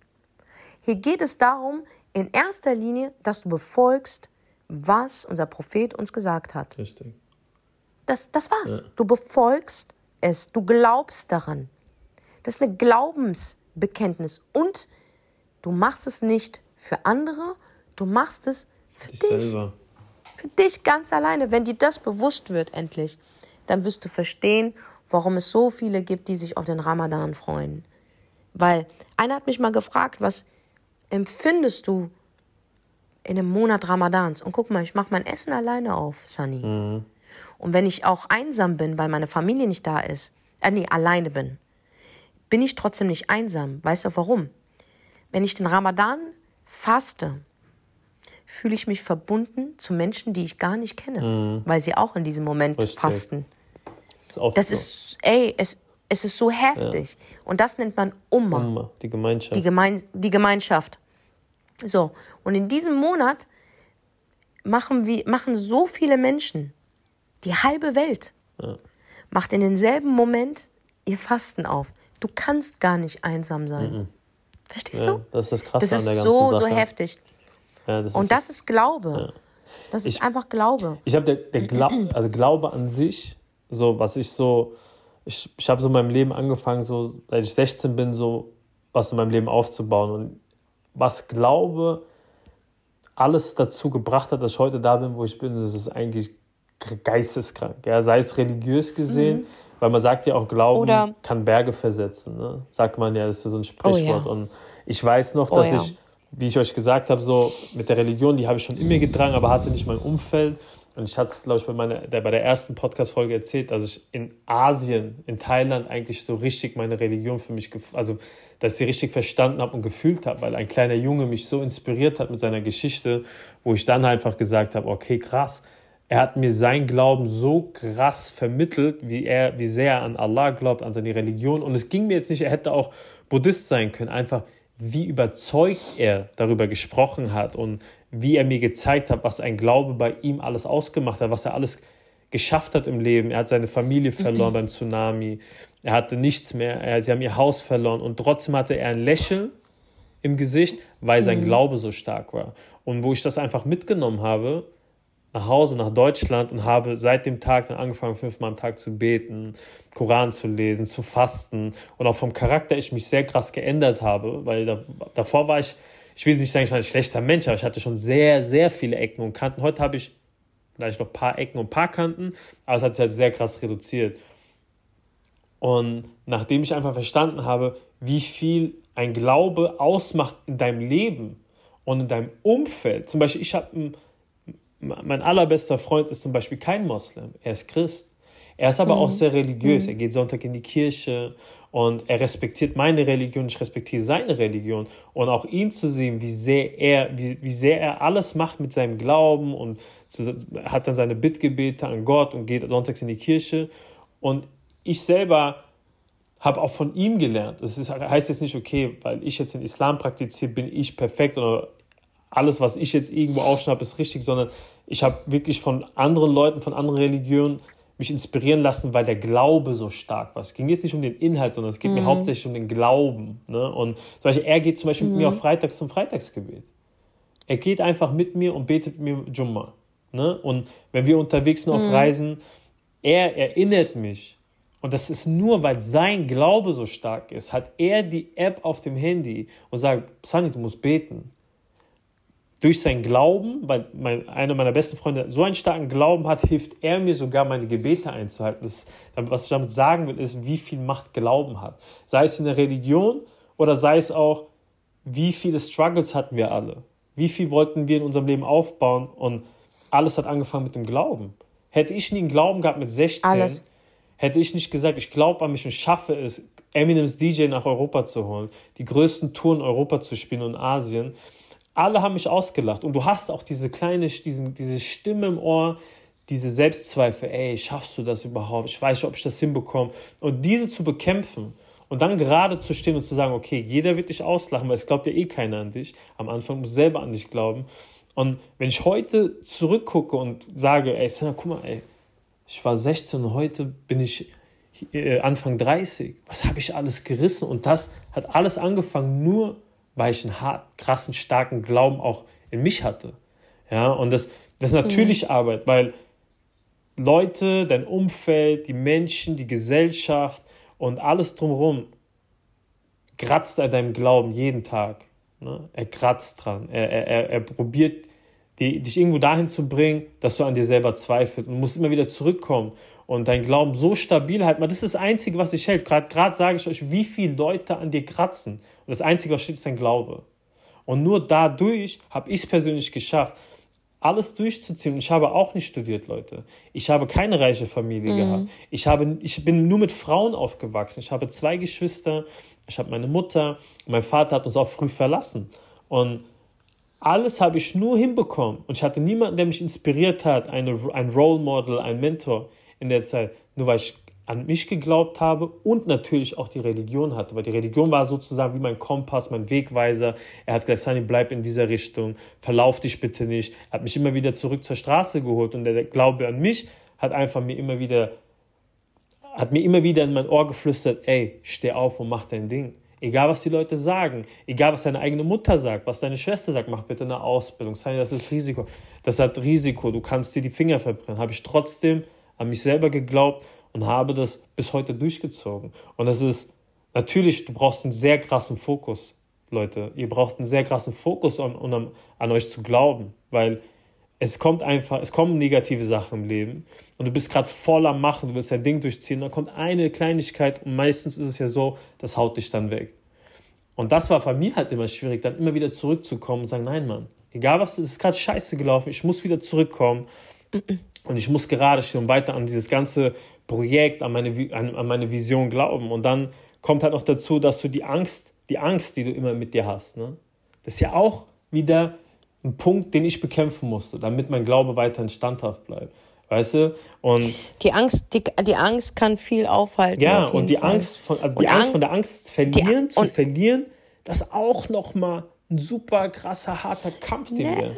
Hier geht es darum, in erster Linie, dass du befolgst, was unser Prophet uns gesagt hat. Richtig. Das, das war's. Ja. Du befolgst es. Du glaubst daran. Das ist eine Glaubensbekenntnis. Und du machst es nicht für andere, du machst es für dich. dich. Selber. Für dich ganz alleine. Wenn dir das bewusst wird, endlich, dann wirst du verstehen, warum es so viele gibt, die sich auf den Ramadan freuen. Weil einer hat mich mal gefragt, was empfindest du in dem Monat Ramadans? Und guck mal, ich mache mein Essen alleine auf, Sunny. Mhm. Und wenn ich auch einsam bin, weil meine Familie nicht da ist, äh, nee, alleine bin, bin ich trotzdem nicht einsam. Weißt du warum? Wenn ich den Ramadan faste, fühle ich mich verbunden zu Menschen, die ich gar nicht kenne, mhm. weil sie auch in diesem Moment Richtig. fasten. Das, ist, das so. ist, ey, es, es ist so heftig. Ja. Und das nennt man Umma. Umma, die Gemeinschaft. Die, Gemein die Gemeinschaft. So, und in diesem Monat machen, wir, machen so viele Menschen, die halbe Welt, ja. macht in denselben Moment ihr Fasten auf. Du kannst gar nicht einsam sein. Mhm. Verstehst ja, du? Das ist das Krasse das ist an der ganzen so, Sache. so heftig. Ja, das und ist das, ist Glaube. Das ist ich, einfach Glaube. Ich habe der, der Gla also Glaube an sich, so was ich so ich, ich habe so in meinem Leben angefangen, so seit ich 16 bin, so was in meinem Leben aufzubauen. Und was Glaube alles dazu gebracht hat, dass ich heute da bin, wo ich bin, das ist eigentlich geisteskrank. Ja, sei es religiös gesehen, mhm. Weil man sagt ja auch, Glauben Oder kann Berge versetzen. Ne? Sagt man ja, das ist so ein Sprichwort. Oh, ja. Und ich weiß noch, oh dass oh, ja. ich, wie ich euch gesagt habe, so mit der Religion, die habe ich schon in mir getragen, aber hatte nicht mein Umfeld. Und ich hatte es, glaube ich, bei, meiner, der, bei der ersten Podcast-Folge erzählt, dass ich in Asien, in Thailand eigentlich so richtig meine Religion für mich, also dass ich sie richtig verstanden habe und gefühlt habe, weil ein kleiner Junge mich so inspiriert hat mit seiner Geschichte, wo ich dann einfach gesagt habe, okay, krass, er hat mir sein Glauben so krass vermittelt, wie er, wie sehr er an Allah glaubt, an seine Religion. Und es ging mir jetzt nicht, er hätte auch Buddhist sein können, einfach wie überzeugt er darüber gesprochen hat und wie er mir gezeigt hat, was ein Glaube bei ihm alles ausgemacht hat, was er alles geschafft hat im Leben. Er hat seine Familie verloren mhm. beim Tsunami. Er hatte nichts mehr. Er, sie haben ihr Haus verloren und trotzdem hatte er ein Lächeln im Gesicht, weil sein mhm. Glaube so stark war. Und wo ich das einfach mitgenommen habe, nach Hause, nach Deutschland und habe seit dem Tag dann angefangen, fünfmal am Tag zu beten, Koran zu lesen, zu fasten und auch vom Charakter ich mich sehr krass geändert habe, weil da, davor war ich ich will nicht sagen, ich war ein schlechter Mensch, aber ich hatte schon sehr, sehr viele Ecken und Kanten. Heute habe ich vielleicht noch ein paar Ecken und ein paar Kanten, aber es hat sich halt sehr krass reduziert. Und nachdem ich einfach verstanden habe, wie viel ein Glaube ausmacht in deinem Leben und in deinem Umfeld, zum Beispiel, ich habe, mein allerbester Freund ist zum Beispiel kein Moslem, er ist Christ. Er ist aber mhm. auch sehr religiös. Mhm. Er geht Sonntag in die Kirche und er respektiert meine Religion, ich respektiere seine Religion. Und auch ihn zu sehen, wie sehr er, wie, wie sehr er alles macht mit seinem Glauben und zu, hat dann seine Bittgebete an Gott und geht sonntags in die Kirche. Und ich selber habe auch von ihm gelernt. Das ist, heißt jetzt nicht, okay, weil ich jetzt den Islam praktiziere, bin ich perfekt oder alles, was ich jetzt irgendwo aufschnappe, ist richtig, sondern ich habe wirklich von anderen Leuten, von anderen Religionen mich inspirieren lassen, weil der Glaube so stark war. Es ging jetzt nicht um den Inhalt, sondern es geht mhm. mir hauptsächlich um den Glauben. Ne? Und zum Beispiel, er geht zum Beispiel mhm. mit mir auf Freitags zum Freitagsgebet. Er geht einfach mit mir und betet mit mir Jumma. Ne? Und wenn wir unterwegs sind auf mhm. Reisen, er erinnert mich. Und das ist nur, weil sein Glaube so stark ist, hat er die App auf dem Handy und sagt, Sunny, du musst beten durch seinen Glauben, weil mein, einer meiner besten Freunde so einen starken Glauben hat, hilft er mir sogar, meine Gebete einzuhalten. Das, was ich damit sagen will, ist, wie viel Macht Glauben hat. Sei es in der Religion oder sei es auch, wie viele Struggles hatten wir alle. Wie viel wollten wir in unserem Leben aufbauen und alles hat angefangen mit dem Glauben. Hätte ich nie einen Glauben gehabt mit 16, alles. hätte ich nicht gesagt, ich glaube an mich und schaffe es, Eminems DJ nach Europa zu holen, die größten Touren in Europa zu spielen und Asien, alle haben mich ausgelacht. Und du hast auch diese kleine, diesen, diese Stimme im Ohr, diese Selbstzweifel, ey, schaffst du das überhaupt? Ich weiß nicht, ob ich das hinbekomme. Und diese zu bekämpfen und dann gerade zu stehen und zu sagen, okay, jeder wird dich auslachen, weil es glaubt ja eh keiner an dich. Am Anfang musst du selber an dich glauben. Und wenn ich heute zurückgucke und sage, ey, Sana, guck mal, ey, ich war 16 und heute bin ich äh, Anfang 30. Was habe ich alles gerissen? Und das hat alles angefangen nur weil ich einen hart, krassen, starken Glauben auch in mich hatte. Ja, und das, das ist natürlich mhm. Arbeit, weil Leute, dein Umfeld, die Menschen, die Gesellschaft und alles drumherum kratzt an deinem Glauben jeden Tag. Ne? Er kratzt dran. Er, er, er probiert, die, dich irgendwo dahin zu bringen, dass du an dir selber zweifelst und musst immer wieder zurückkommen und dein Glauben so stabil halten. Das ist das Einzige, was dich hält. Gerade sage ich euch, wie viele Leute an dir kratzen. Und das Einzige, was steht, ist dein Glaube. Und nur dadurch habe ich es persönlich geschafft, alles durchzuziehen. Und ich habe auch nicht studiert, Leute. Ich habe keine reiche Familie mhm. gehabt. Ich, habe, ich bin nur mit Frauen aufgewachsen. Ich habe zwei Geschwister. Ich habe meine Mutter. mein Vater hat uns auch früh verlassen. Und alles habe ich nur hinbekommen. Und ich hatte niemanden, der mich inspiriert hat, eine, ein Role Model, ein Mentor in der Zeit. Nur weil ich an mich geglaubt habe und natürlich auch die Religion hatte, weil die Religion war sozusagen wie mein Kompass, mein Wegweiser. Er hat gesagt, Sunny, bleib in dieser Richtung, verlauf dich bitte nicht. Er hat mich immer wieder zurück zur Straße geholt und der Glaube an mich hat einfach mir immer wieder, hat mir immer wieder in mein Ohr geflüstert, ey, steh auf und mach dein Ding. Egal, was die Leute sagen, egal, was deine eigene Mutter sagt, was deine Schwester sagt, mach bitte eine Ausbildung. Sunny, das ist Risiko. Das hat Risiko, du kannst dir die Finger verbrennen. Habe ich trotzdem an mich selber geglaubt und habe das bis heute durchgezogen. Und das ist natürlich, du brauchst einen sehr krassen Fokus, Leute. Ihr braucht einen sehr krassen Fokus, um, um an euch zu glauben, weil es kommt einfach, es kommen negative Sachen im Leben und du bist gerade voll am Machen, du willst dein Ding durchziehen, dann kommt eine Kleinigkeit und meistens ist es ja so, das haut dich dann weg. Und das war bei mir halt immer schwierig, dann immer wieder zurückzukommen und sagen, nein, Mann, egal was, es ist gerade scheiße gelaufen, ich muss wieder zurückkommen und ich muss gerade stehen und weiter an dieses ganze Projekt, an meine, an, an meine Vision glauben. Und dann kommt halt noch dazu, dass du die Angst, die Angst, die du immer mit dir hast, ne? das ist ja auch wieder ein Punkt, den ich bekämpfen musste, damit mein Glaube weiterhin standhaft bleibt. Weißt du? Und die Angst, die, die Angst kann viel aufhalten. Ja, und die Fall. Angst von, also die Angst von der Angst verlieren, die, zu verlieren, das ist auch nochmal ein super krasser, harter Kampf, den ne, wir.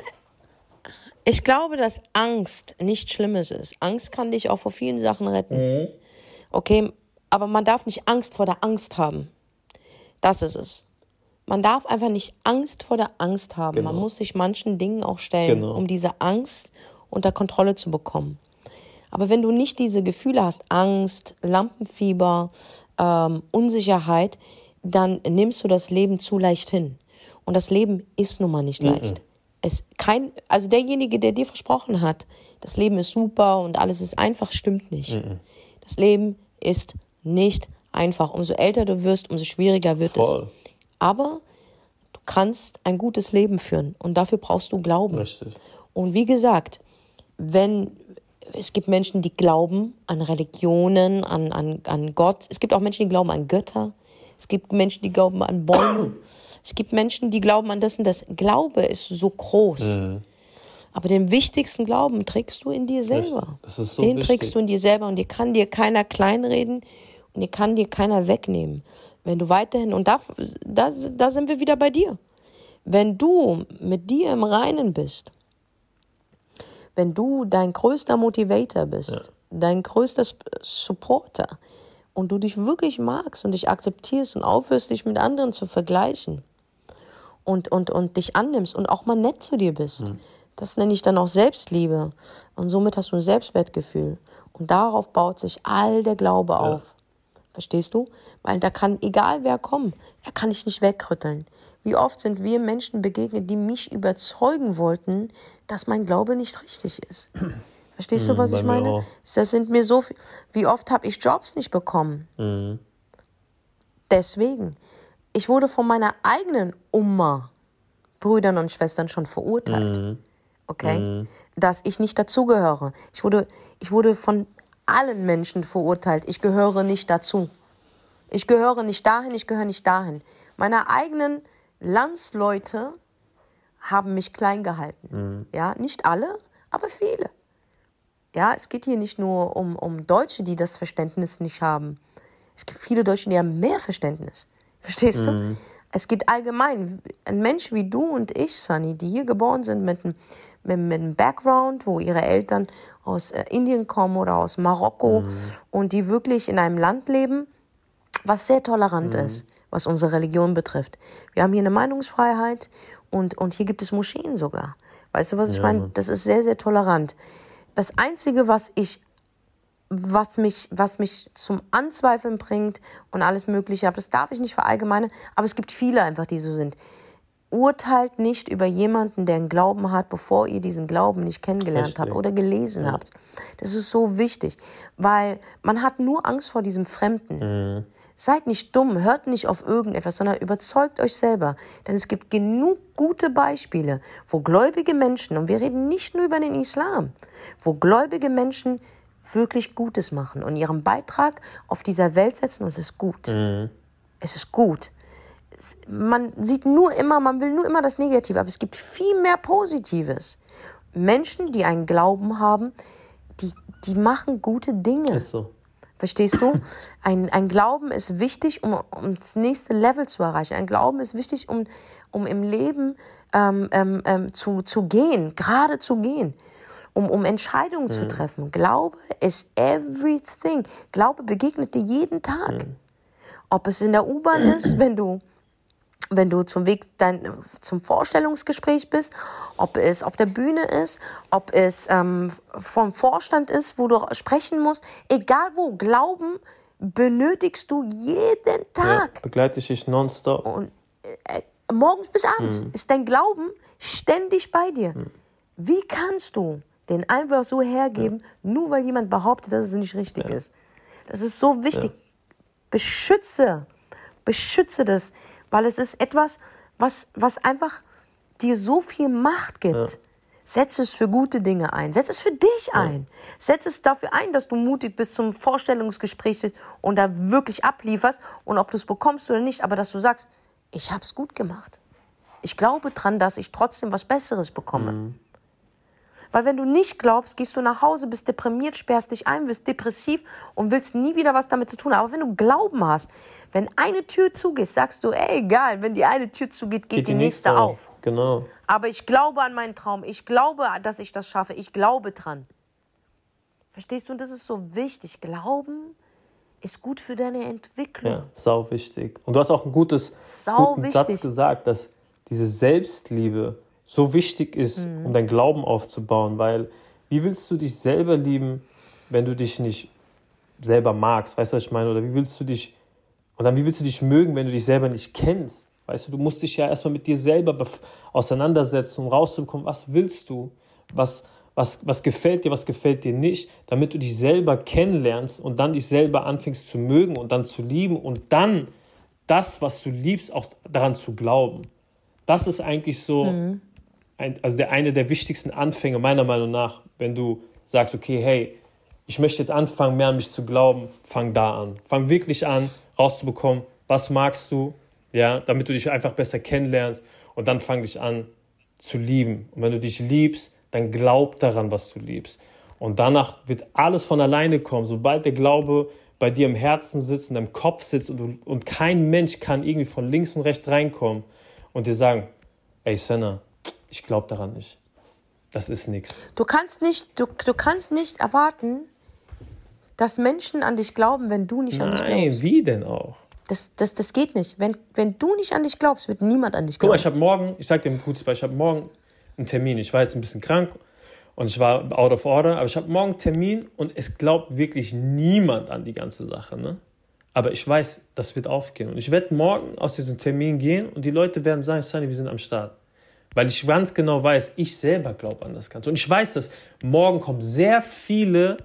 Ich glaube, dass Angst nichts Schlimmes ist. Angst kann dich auch vor vielen Sachen retten. Mhm. Okay, aber man darf nicht Angst vor der Angst haben. Das ist es. Man darf einfach nicht Angst vor der Angst haben. Genau. Man muss sich manchen Dingen auch stellen, genau. um diese Angst unter Kontrolle zu bekommen. Aber wenn du nicht diese Gefühle hast, Angst, Lampenfieber, ähm, Unsicherheit, dann nimmst du das Leben zu leicht hin. Und das Leben ist nun mal nicht mhm. Es kein, also derjenige, der dir versprochen hat, das Leben ist super und alles ist einfach, stimmt nicht. Mhm. Das Leben ist nicht einfach. Umso älter du wirst, umso schwieriger wird Voll. es. Aber du kannst ein gutes Leben führen und dafür brauchst du Glauben. Richtig. Und wie gesagt, wenn es gibt Menschen, die glauben an Religionen, an, an, an Gott. Es gibt auch Menschen, die glauben an Götter. Es gibt Menschen, die glauben an Bäume. Es gibt Menschen, die glauben an das und das. Glaube ist so groß. Mhm. Aber den wichtigsten Glauben trägst du in dir selber. Das ist so den wichtig. trägst du in dir selber und dir kann dir keiner kleinreden und dir kann dir keiner wegnehmen. Wenn du weiterhin, und da, da, da sind wir wieder bei dir. Wenn du mit dir im Reinen bist, wenn du dein größter Motivator bist, ja. dein größter Supporter und du dich wirklich magst und dich akzeptierst und aufhörst, dich mit anderen zu vergleichen und, und, und dich annimmst und auch mal nett zu dir bist, mhm. das nenne ich dann auch Selbstliebe. Und somit hast du ein Selbstwertgefühl. Und darauf baut sich all der Glaube ja. auf. Verstehst du? Weil da kann, egal wer kommt, er kann dich nicht wegrütteln. Wie oft sind wir Menschen begegnet, die mich überzeugen wollten, dass mein Glaube nicht richtig ist. Verstehst du, hm, was ich meine? Das sind mir so viel. Wie oft habe ich Jobs nicht bekommen? Mhm. Deswegen. Ich wurde von meiner eigenen Oma, Brüdern und Schwestern schon verurteilt. Mhm. Okay? Mhm. Dass ich nicht dazugehöre. Ich wurde, ich wurde von allen Menschen verurteilt. Ich gehöre nicht dazu. Ich gehöre nicht dahin, ich gehöre nicht dahin. Meiner eigenen Landsleute haben mich klein gehalten. Mhm. Ja, nicht alle, aber viele. Ja, es geht hier nicht nur um, um Deutsche, die das Verständnis nicht haben. Es gibt viele Deutsche, die haben mehr Verständnis. Verstehst mhm. du? Es geht allgemein. Ein Mensch wie du und ich, Sunny, die hier geboren sind mit einem, mit, mit einem Background, wo ihre Eltern aus äh, Indien kommen oder aus Marokko mhm. und die wirklich in einem Land leben, was sehr tolerant mhm. ist was unsere Religion betrifft. Wir haben hier eine Meinungsfreiheit und, und hier gibt es Moscheen sogar. Weißt du, was ich ja. meine? Das ist sehr, sehr tolerant. Das Einzige, was ich, was mich, was mich zum Anzweifeln bringt und alles Mögliche, aber das darf ich nicht verallgemeinern, aber es gibt viele einfach, die so sind. Urteilt nicht über jemanden, der einen Glauben hat, bevor ihr diesen Glauben nicht kennengelernt Richtig. habt oder gelesen ja. habt. Das ist so wichtig, weil man hat nur Angst vor diesem Fremden. Mhm. Seid nicht dumm, hört nicht auf irgendetwas, sondern überzeugt euch selber. Denn es gibt genug gute Beispiele, wo gläubige Menschen, und wir reden nicht nur über den Islam, wo gläubige Menschen wirklich Gutes machen und ihren Beitrag auf dieser Welt setzen und es ist gut. Mhm. Es ist gut. Man sieht nur immer, man will nur immer das Negative, aber es gibt viel mehr Positives. Menschen, die einen Glauben haben, die, die machen gute Dinge. Ist so. Verstehst du? Ein, ein Glauben ist wichtig, um, um das nächste Level zu erreichen. Ein Glauben ist wichtig, um, um im Leben ähm, ähm, ähm zu, zu gehen, gerade zu gehen, um, um Entscheidungen mhm. zu treffen. Glaube ist everything. Glaube begegnet dir jeden Tag. Mhm. Ob es in der U-Bahn ist, wenn du wenn du zum Weg dein, zum Vorstellungsgespräch bist, ob es auf der Bühne ist, ob es ähm, vom Vorstand ist, wo du sprechen musst, egal wo, Glauben benötigst du jeden Tag. Ja, begleite ich dich nonstop. Und äh, morgens bis abends mhm. ist dein Glauben ständig bei dir. Mhm. Wie kannst du den einfach so hergeben, ja. nur weil jemand behauptet, dass es nicht richtig ja. ist? Das ist so wichtig. Beschütze, beschütze das weil es ist etwas, was, was einfach dir so viel Macht gibt. Ja. Setz es für gute Dinge ein. Setz es für dich ein. Ja. Setz es dafür ein, dass du mutig bist zum Vorstellungsgespräch und da wirklich ablieferst und ob du es bekommst oder nicht, aber dass du sagst, ich habe es gut gemacht. Ich glaube dran, dass ich trotzdem was Besseres bekomme. Mhm. Weil wenn du nicht glaubst, gehst du nach Hause, bist deprimiert, sperrst dich ein, wirst depressiv und willst nie wieder was damit zu tun. Aber wenn du Glauben hast, wenn eine Tür zugeht, sagst du, ey, egal, wenn die eine Tür zugeht, geht, geht die, die, nächste, nächste auf. auf. Genau. Aber ich glaube an meinen Traum. Ich glaube, dass ich das schaffe. Ich glaube dran. Verstehst du? Und das ist so wichtig. Glauben ist gut für deine Entwicklung. Ja, sau wichtig. Und du hast auch ein gutes sau guten Satz gesagt, dass diese Selbstliebe so wichtig ist, mhm. um dein Glauben aufzubauen. Weil wie willst du dich selber lieben, wenn du dich nicht selber magst? Weißt du, was ich meine? Oder wie willst du dich, und dann wie willst du dich mögen, wenn du dich selber nicht kennst? Weißt du, du musst dich ja erstmal mit dir selber auseinandersetzen, um rauszubekommen, was willst du, was, was, was gefällt dir, was gefällt dir nicht, damit du dich selber kennenlernst und dann dich selber anfängst zu mögen und dann zu lieben und dann das, was du liebst, auch daran zu glauben. Das ist eigentlich so, mhm. Ein, also der eine der wichtigsten Anfänge meiner Meinung nach, wenn du sagst, okay, hey, ich möchte jetzt anfangen, mehr an mich zu glauben, fang da an. Fang wirklich an, rauszubekommen, was magst du, ja, damit du dich einfach besser kennenlernst und dann fang dich an zu lieben. Und wenn du dich liebst, dann glaub daran, was du liebst. Und danach wird alles von alleine kommen. Sobald der Glaube bei dir im Herzen sitzt, in deinem Kopf sitzt und, du, und kein Mensch kann irgendwie von links und rechts reinkommen und dir sagen, ey Senna, ich glaube daran nicht. Das ist nichts. Du kannst nicht, du, du kannst nicht erwarten, dass Menschen an dich glauben, wenn du nicht Nein, an dich glaubst. Nein, wie denn auch? Das, das, das geht nicht. Wenn, wenn du nicht an dich glaubst, wird niemand an dich glauben. Guck mal, ich habe morgen, ich sage dir ein gutes Beispiel, ich habe morgen einen Termin. Ich war jetzt ein bisschen krank und ich war out of order, aber ich habe morgen einen Termin und es glaubt wirklich niemand an die ganze Sache. Ne? Aber ich weiß, das wird aufgehen. Und ich werde morgen aus diesem Termin gehen und die Leute werden sagen, Sunny, wir sind am Start. Weil ich ganz genau weiß, ich selber glaube an das Ganze. Und ich weiß, dass morgen kommen sehr viele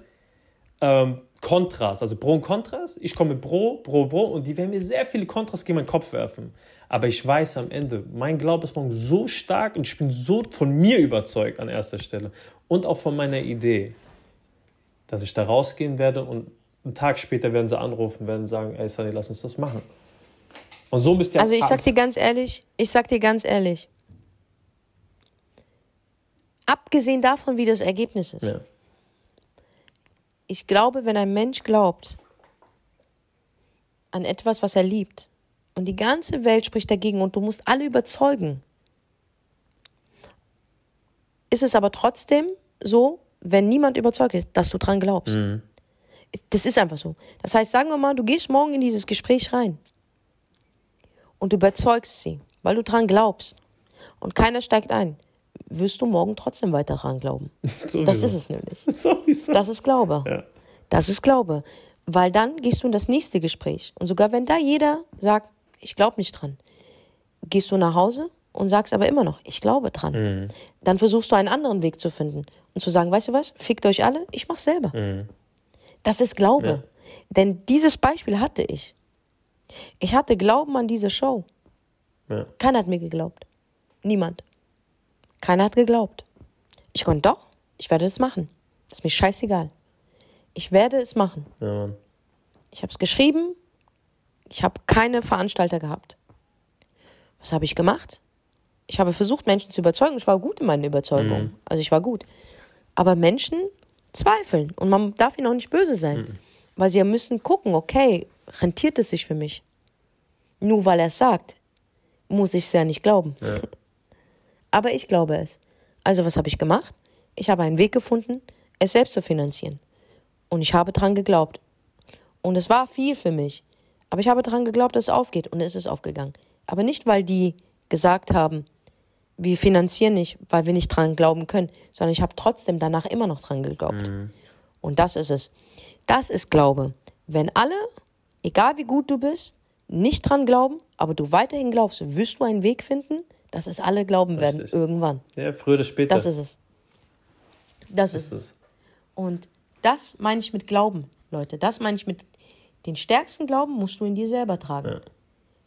ähm, Kontras, also Pro und Kontras. Ich komme mit Pro, Pro, Pro und die werden mir sehr viele Kontras gegen meinen Kopf werfen. Aber ich weiß am Ende, mein Glaube ist morgen so stark und ich bin so von mir überzeugt an erster Stelle und auch von meiner Idee, dass ich da rausgehen werde und einen Tag später werden sie anrufen, werden sagen, ey Sunny, lass uns das machen. Und so müsst ihr Also ich sag dir ganz ehrlich, ich sag dir ganz ehrlich, abgesehen davon, wie das Ergebnis ist, ja ich glaube, wenn ein Mensch glaubt an etwas, was er liebt, und die ganze Welt spricht dagegen und du musst alle überzeugen, ist es aber trotzdem so, wenn niemand überzeugt ist, dass du dran glaubst. Mhm. Das ist einfach so. Das heißt, sagen wir mal, du gehst morgen in dieses Gespräch rein und du überzeugst sie, weil du dran glaubst und keiner steigt ein wirst du morgen trotzdem weiter dran glauben. Sowieso. Das ist es nämlich. Sowieso. Das ist Glaube. Ja. Das ist Glaube. Weil dann gehst du in das nächste Gespräch. Und sogar wenn da jeder sagt, ich glaube nicht dran, gehst du nach Hause und sagst aber immer noch, ich glaube dran. Mhm. Dann versuchst du einen anderen Weg zu finden und zu sagen, weißt du was, fickt euch alle, ich mach's selber. Mhm. Das ist Glaube. Ja. Denn dieses Beispiel hatte ich. Ich hatte Glauben an diese Show. Ja. Keiner hat mir geglaubt. Niemand. Keiner hat geglaubt. Ich konnte doch, ich werde es machen. Das ist mir scheißegal. Ich werde es machen. Ja, Ich habe es geschrieben. Ich habe keine Veranstalter gehabt. Was habe ich gemacht? Ich habe versucht, Menschen zu überzeugen. Ich war gut in meinen Überzeugungen. Mhm. Also ich war gut. Aber Menschen zweifeln. Und man darf ihnen auch nicht böse sein. Mhm. Weil sie ja müssen gucken, okay, rentiert es sich für mich? Nur weil er es sagt, muss ich es ja nicht glauben. Ja. Aber ich glaube es. Also was habe ich gemacht? Ich habe einen Weg gefunden, es selbst zu finanzieren. Und ich habe dran geglaubt. Und es war viel für mich. Aber ich habe dran geglaubt, dass es aufgeht. Und es ist aufgegangen. Aber nicht, weil die gesagt haben, wir finanzieren nicht, weil wir nicht dran glauben können, sondern ich habe trotzdem danach immer noch dran geglaubt. Mhm. Und das ist es. Das ist Glaube. Wenn alle, egal wie gut du bist, nicht dran glauben, aber du weiterhin glaubst, wirst du einen Weg finden, dass es alle glauben Richtig. werden irgendwann. Ja, früher oder später. Das ist es. Das, ist, ist es. Und das meine ich mit Glauben, Leute. Das meine ich mit den stärksten Glauben musst du in dir selber tragen. Ja.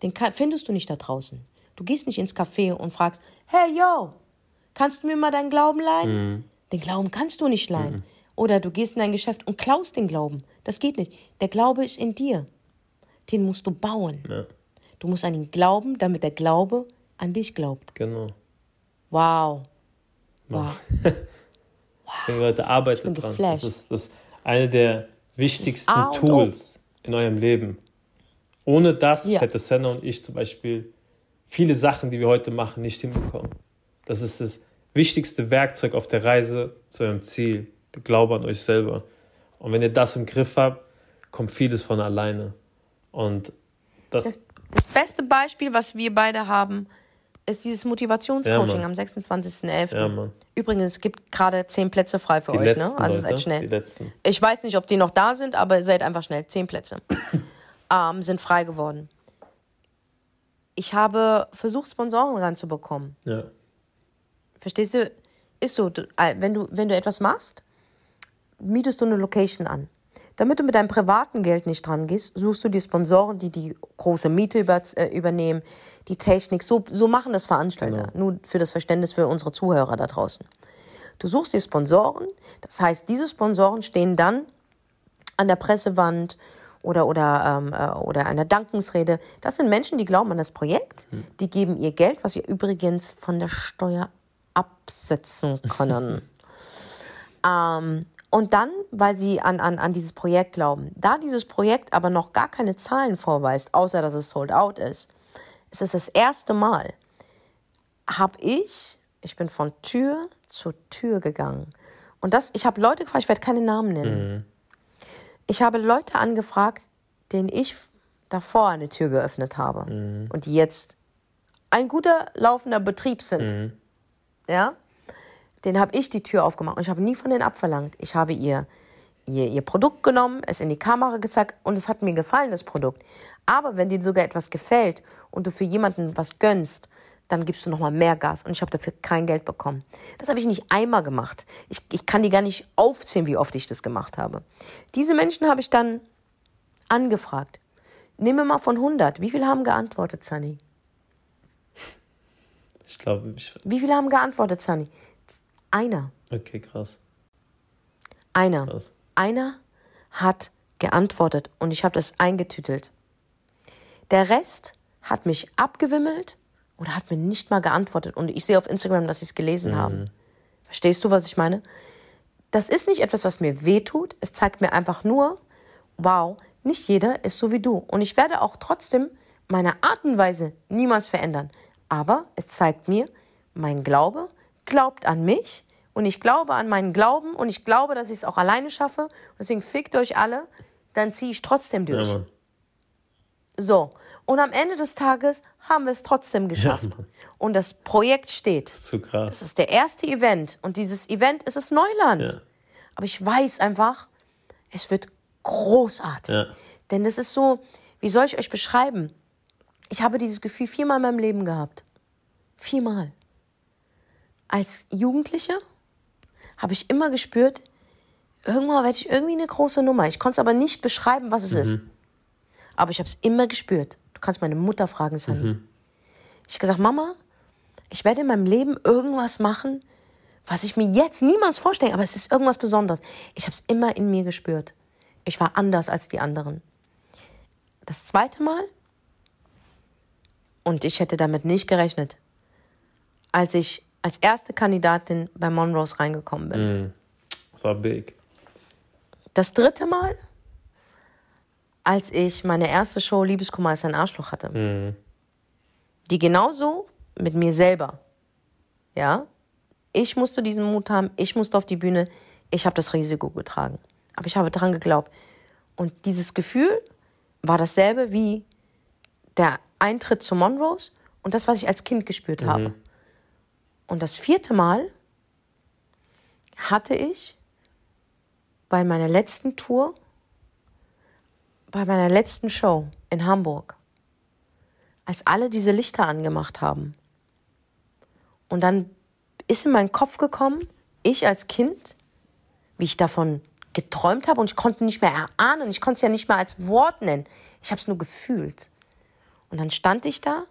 Den findest du nicht da draußen. Du gehst nicht ins Café und fragst, hey yo, kannst du mir mal deinen Glauben leihen? Mhm. Den Glauben kannst du nicht leihen. Mhm. Oder du gehst in dein Geschäft und klaust den Glauben. Das geht nicht. Der Glaube ist in dir. Den musst du bauen. Ja. Du musst an ihn glauben, damit der Glaube an dich glaubt. Genau. Wow. Wow. wow. wow. Leute, arbeitet dran. Das ist, das ist eine der wichtigsten Tools in eurem Leben. Ohne das ja. hätte Senna und ich zum Beispiel viele Sachen, die wir heute machen, nicht hinbekommen. Das ist das wichtigste Werkzeug auf der Reise zu eurem Ziel. Der Glaube an euch selber. Und wenn ihr das im Griff habt, kommt vieles von alleine. Und das. Das beste Beispiel, was wir beide haben, ist dieses Motivationscoaching ja, am 26.11. Ja, Übrigens, es gibt gerade zehn Plätze frei für die euch, ne? Also Leute, seid schnell. Letzten. Ich weiß nicht, ob die noch da sind, aber seid einfach schnell. Zehn Plätze ähm, sind frei geworden. ich habe versucht, Sponsoren ranzubekommen. Ja. Verstehst du? Ist so, äh, wenn du, wenn du etwas machst, mietest du eine Location an. Damit du mit deinem privaten Geld nicht dran gehst, suchst du die Sponsoren, die die große Miete über, äh, übernehmen, die Technik. So, so machen das Veranstalter. Genau. Nur für das Verständnis für unsere Zuhörer da draußen. Du suchst die Sponsoren. Das heißt, diese Sponsoren stehen dann an der Pressewand oder, oder, ähm, äh, oder einer Dankensrede. Das sind Menschen, die glauben an das Projekt. Die geben ihr Geld, was sie übrigens von der Steuer absetzen können. ähm, und dann, weil sie an, an, an dieses Projekt glauben, da dieses Projekt aber noch gar keine Zahlen vorweist, außer dass es sold out ist, ist es das erste Mal, habe ich, ich bin von Tür zu Tür gegangen. Und das, ich habe Leute gefragt, ich werde keine Namen nennen. Ich habe Leute angefragt, denen ich davor eine Tür geöffnet habe und die jetzt ein guter laufender Betrieb sind. Ja? Den habe ich die Tür aufgemacht und ich habe nie von denen abverlangt. Ich habe ihr, ihr ihr Produkt genommen, es in die Kamera gezeigt und es hat mir gefallen, das Produkt. Aber wenn dir sogar etwas gefällt und du für jemanden was gönnst, dann gibst du nochmal mehr Gas und ich habe dafür kein Geld bekommen. Das habe ich nicht einmal gemacht. Ich, ich kann die gar nicht aufzählen, wie oft ich das gemacht habe. Diese Menschen habe ich dann angefragt. Nehmen wir mal von 100. Wie viele haben geantwortet, Sunny? Ich glaube, ich, Wie viele haben geantwortet, Sunny? Einer. okay, krass. Einer. krass. Einer hat geantwortet und ich habe das eingetütelt. Der Rest hat mich abgewimmelt oder hat mir nicht mal geantwortet. Und ich sehe auf Instagram, dass sie es gelesen haben. Verstehst du, was ich meine? Das ist nicht etwas, was mir wehtut. Es zeigt mir einfach nur, wow, nicht jeder ist so wie du. Und ich werde auch trotzdem meine Art und Weise niemals verändern. Aber es zeigt mir, mein Glaube glaubt an mich und ich glaube an meinen Glauben und ich glaube, dass ich es auch alleine schaffe. Deswegen fickt euch alle, dann ziehe ich trotzdem Ja, durch. Mann. So. Und am Ende des Tages haben wir es trotzdem geschafft. Mann. und das Projekt steht. Zu krass. Das ist der erste Event. Und dieses Event ist das Neuland. Ja. Aber ich weiß einfach, es wird großartig. Ja. Denn das ist so, wie soll ich euch beschreiben? Ich habe dieses Gefühl viermal in meinem Leben gehabt. Viermal. Als Jugendliche habe ich immer gespürt, irgendwann werde ich irgendwie eine große Nummer. Ich konnte es aber nicht beschreiben, was es ist. Aber ich habe es immer gespürt. Du kannst meine Mutter fragen, Sunny. Ich habe gesagt, Mama, ich werde in meinem Leben irgendwas machen, was ich mir jetzt niemals vorstelle, aber es ist irgendwas Besonderes. Ich habe es immer in mir gespürt. Ich war anders als die anderen. Das zweite Mal, und ich hätte damit nicht gerechnet, als ich als erste Kandidatin bei Monrose reingekommen bin. Das war big. Das dritte Mal, als ich meine erste Show Liebeskummer ist ein Arschloch hatte. Die genauso mit mir selber. Ja? Ich musste diesen Mut haben, ich musste auf die Bühne, ich habe das Risiko getragen. Aber ich habe dran geglaubt. Und dieses Gefühl war dasselbe wie der Eintritt zu Monrose und das, was ich als Kind gespürt habe. Und das vierte Mal hatte ich bei meiner letzten Tour, bei meiner letzten Show in Hamburg, als alle diese Lichter angemacht haben. Und dann ist in meinen Kopf gekommen, ich als Kind, wie ich davon geträumt habe und ich konnte nicht mehr erahnen, ich konnte es ja nicht mehr als Wort nennen. Ich habe es nur gefühlt. Und dann stand ich da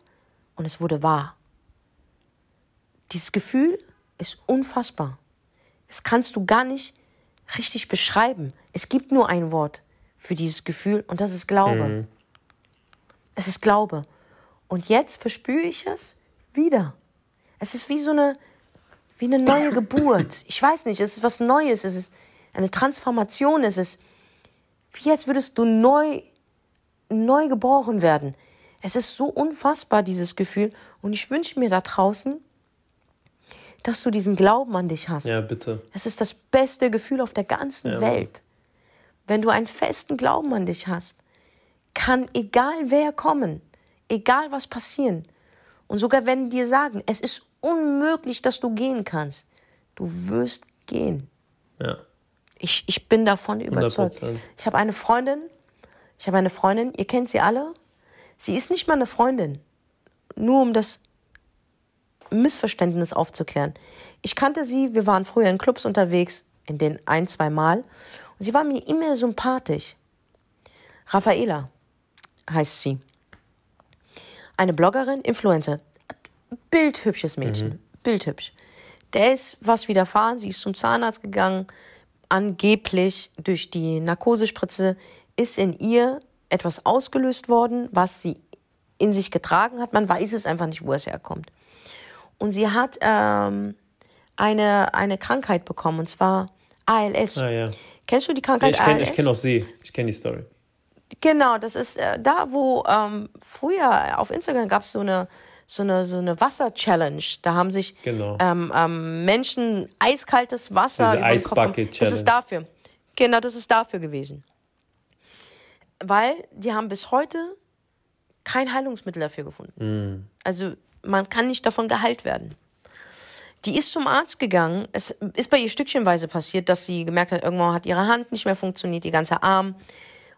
und es wurde wahr. Dieses Gefühl ist unfassbar. Das kannst du gar nicht richtig beschreiben. Es gibt nur ein Wort für dieses Gefühl und das ist Glaube. Es ist Glaube. Und jetzt verspüre ich es wieder. Es ist wie so eine, wie eine neue Geburt. Ich weiß nicht, es ist was Neues, es ist eine Transformation, es ist wie als würdest du neu, neu geboren werden. Es ist so unfassbar, dieses Gefühl. Und ich wünsche mir da draußen, dass du diesen Glauben an dich hast. Ja, bitte. Es ist das beste Gefühl auf der ganzen Ja. Welt. Wenn du einen festen Glauben an dich hast, kann egal wer kommen, egal was passieren, und sogar wenn dir sagen, es ist unmöglich, dass du gehen kannst, du wirst gehen. Ja. Ich, ich bin davon überzeugt. 100%. Ich habe eine Freundin, ich habe eine Freundin, ihr kennt sie alle. Sie ist nicht mal eine Freundin. nur um das Missverständnis aufzuklären. Ich kannte sie, wir waren früher in Clubs unterwegs, in den ein, zwei Mal. Und sie war mir immer sympathisch. Raffaela heißt sie. Eine Bloggerin, Influencer. Bildhübsches Mädchen. Mhm. Bildhübsch. Der ist was widerfahren. Sie ist zum Zahnarzt gegangen. Angeblich durch die Narkosespritze ist in ihr etwas ausgelöst worden, was sie in sich getragen hat. Man weiß es einfach nicht, wo es herkommt. Und sie hat ähm, eine, eine Krankheit bekommen, und zwar ALS. Ah, ja. Kennst du die Krankheit ja, ich kenn, ALS? Ich kenne auch sie. Ich kenne die Story. Genau, das ist äh, da, wo ähm, früher auf Instagram gab es so eine so eine so eine Wasser-Challenge. Da haben sich genau. ähm, ähm, Menschen eiskaltes Wasser Diese über den Kopf. Challenge. Das ist dafür. Genau, das ist dafür gewesen. Weil die haben bis heute kein Heilungsmittel dafür gefunden. Mm. Also man kann nicht davon geheilt werden. Die ist zum Arzt gegangen. Es ist bei ihr stückchenweise passiert, dass sie gemerkt hat, irgendwann hat ihre Hand nicht mehr funktioniert, die ganze Arm.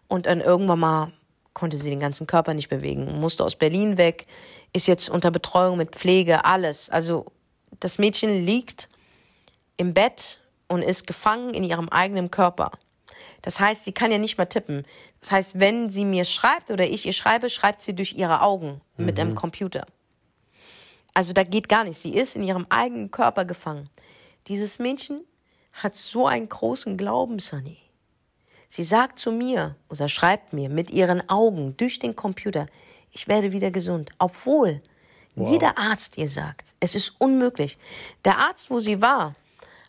Und dann irgendwann mal konnte sie den ganzen Körper nicht bewegen, musste aus Berlin weg, ist jetzt unter Betreuung mit Pflege, alles. Also das Mädchen liegt im Bett und ist gefangen in ihrem eigenen Körper. Das heißt, sie kann ja nicht mehr tippen. Das heißt, wenn sie mir schreibt oder ich ihr schreibe, schreibt sie durch ihre Augen mhm. mit einem Computer. Also da geht gar nichts. Sie ist in ihrem eigenen Körper gefangen. Dieses Mädchen hat so einen großen Glauben, Sunny. Sie sagt zu mir oder schreibt mir mit ihren Augen durch den Computer, ich werde wieder gesund, obwohl wow. jeder Arzt ihr sagt, es ist unmöglich. Der Arzt, wo sie war,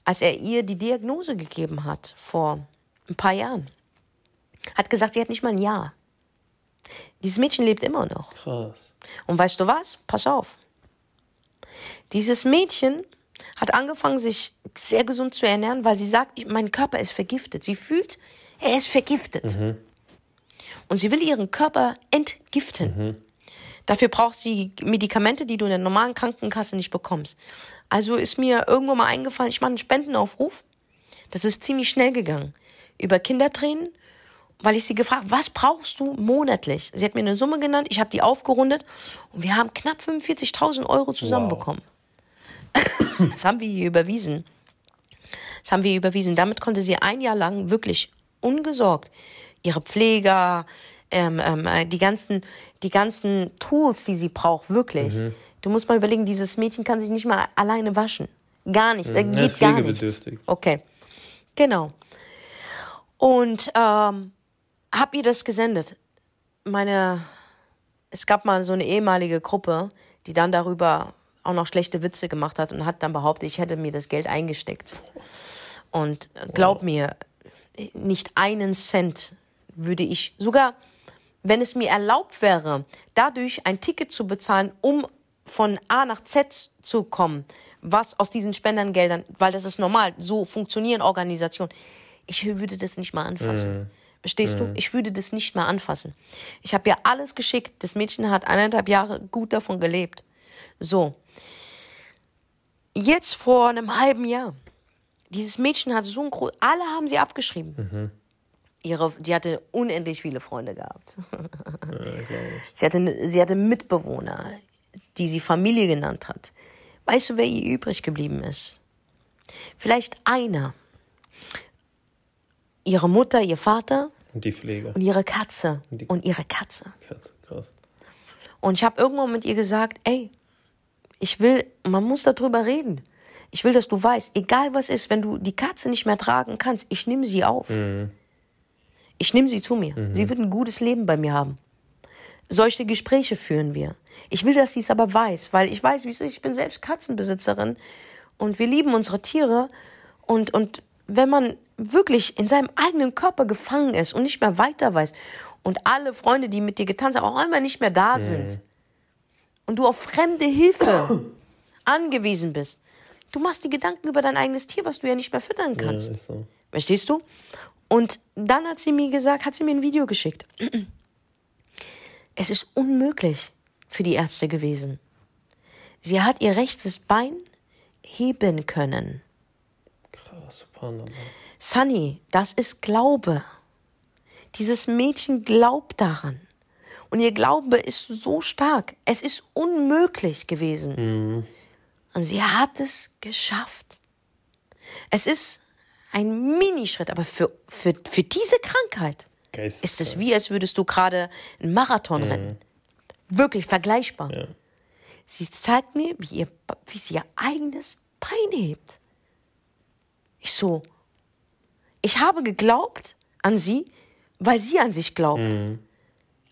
als er ihr die Diagnose gegeben hat vor ein paar Jahren, hat gesagt, sie hat nicht mal ein Jahr. Dieses Mädchen lebt immer noch. Krass. Und weißt du was? Pass auf. Dieses Mädchen hat angefangen, sich sehr gesund zu ernähren, weil sie sagt, mein Körper ist vergiftet. Sie fühlt, er ist vergiftet. Mhm. Und sie will ihren Körper entgiften. Mhm. Dafür braucht sie Medikamente, die du in der normalen Krankenkasse nicht bekommst. Also ist mir irgendwann mal eingefallen, ich mache einen Spendenaufruf. Das ist ziemlich schnell gegangen. Über Kindertränen, weil ich sie gefragt, was brauchst du monatlich? Sie hat mir eine Summe genannt, ich habe die aufgerundet und wir haben knapp 45.000 Euro zusammenbekommen. Wow. Das haben wir ihr überwiesen. Das haben wir ihr überwiesen. Damit konnte sie ein Jahr lang wirklich ungesorgt. Ihre Pfleger, ähm, ähm, äh, die ganzen, die ganzen Tools, die sie braucht, wirklich. Mhm. Du musst mal überlegen, dieses Mädchen kann sich nicht mal alleine waschen. Gar nicht, da mhm. geht gar nichts. Okay, genau. Und ähm, hab ihr das gesendet. Meine, es gab mal so eine ehemalige Gruppe, die dann darüber auch noch schlechte Witze gemacht hat und hat dann behauptet, ich hätte mir das Geld eingesteckt. Und glaub wow. mir, nicht einen Cent würde ich, sogar wenn es mir erlaubt wäre, dadurch ein Ticket zu bezahlen, um von A nach Z zu kommen, was aus diesen Spendengeldern, weil das ist normal, so funktionieren Organisationen. Ich würde das nicht mal anfassen. Mhm. Verstehst mhm. du? Ich würde das nicht mal anfassen. Ich habe ihr alles geschickt. Das Mädchen hat eineinhalb Jahre gut davon gelebt. So. Jetzt vor einem halben Jahr dieses Mädchen hatte so ein groß, alle haben sie abgeschrieben. Mhm. Ihre, die hatte unendlich viele Freunde gehabt. Ja, sie, hatte, sie hatte Mitbewohner, die sie Familie genannt hat. Weißt du, wer ihr übrig geblieben ist? Vielleicht einer. Ihre Mutter, ihr Vater. Und die Pflege. Und ihre Katze. Und, und ihre Katze. Katze, krass. Und ich habe irgendwann mit ihr gesagt, ey, ich will, man muss darüber reden. Ich will, dass du weißt, egal was ist, wenn du die Katze nicht mehr tragen kannst, ich nehme sie auf. Mhm. Ich nehme sie zu mir. Mhm. Sie wird ein gutes Leben bei mir haben. Solche Gespräche führen wir. Ich will, dass sie es aber weiß, weil ich weiß, wie es ist. Ich bin selbst Katzenbesitzerin und wir lieben unsere Tiere. Und, und wenn man wirklich in seinem eigenen Körper gefangen ist und nicht mehr weiter weiß und alle Freunde, die mit dir getanzt haben, auch immer nicht mehr da sind mhm. und du auf fremde Hilfe angewiesen bist, Du machst die Gedanken über dein eigenes Tier, was du ja nicht mehr füttern kannst. Ja, so. Verstehst du? Und dann hat sie mir gesagt, hat sie mir ein Video geschickt. Es ist unmöglich für die Ärzte gewesen. Sie hat ihr rechtes Bein heben können. Subhanallah. Sunny, das ist Glaube. Dieses Mädchen glaubt daran. Und ihr Glaube ist so stark. Es ist unmöglich gewesen. Mhm. Und sie hat es geschafft. Es ist ein Minischritt, aber für, für, für diese Krankheit Geist. ist es wie, als würdest du gerade einen Marathon rennen. Wirklich vergleichbar. Ja. Sie zeigt mir, wie, ihr, wie sie ihr eigenes Bein hebt. Ich so, ich habe geglaubt an sie, weil sie an sich glaubt.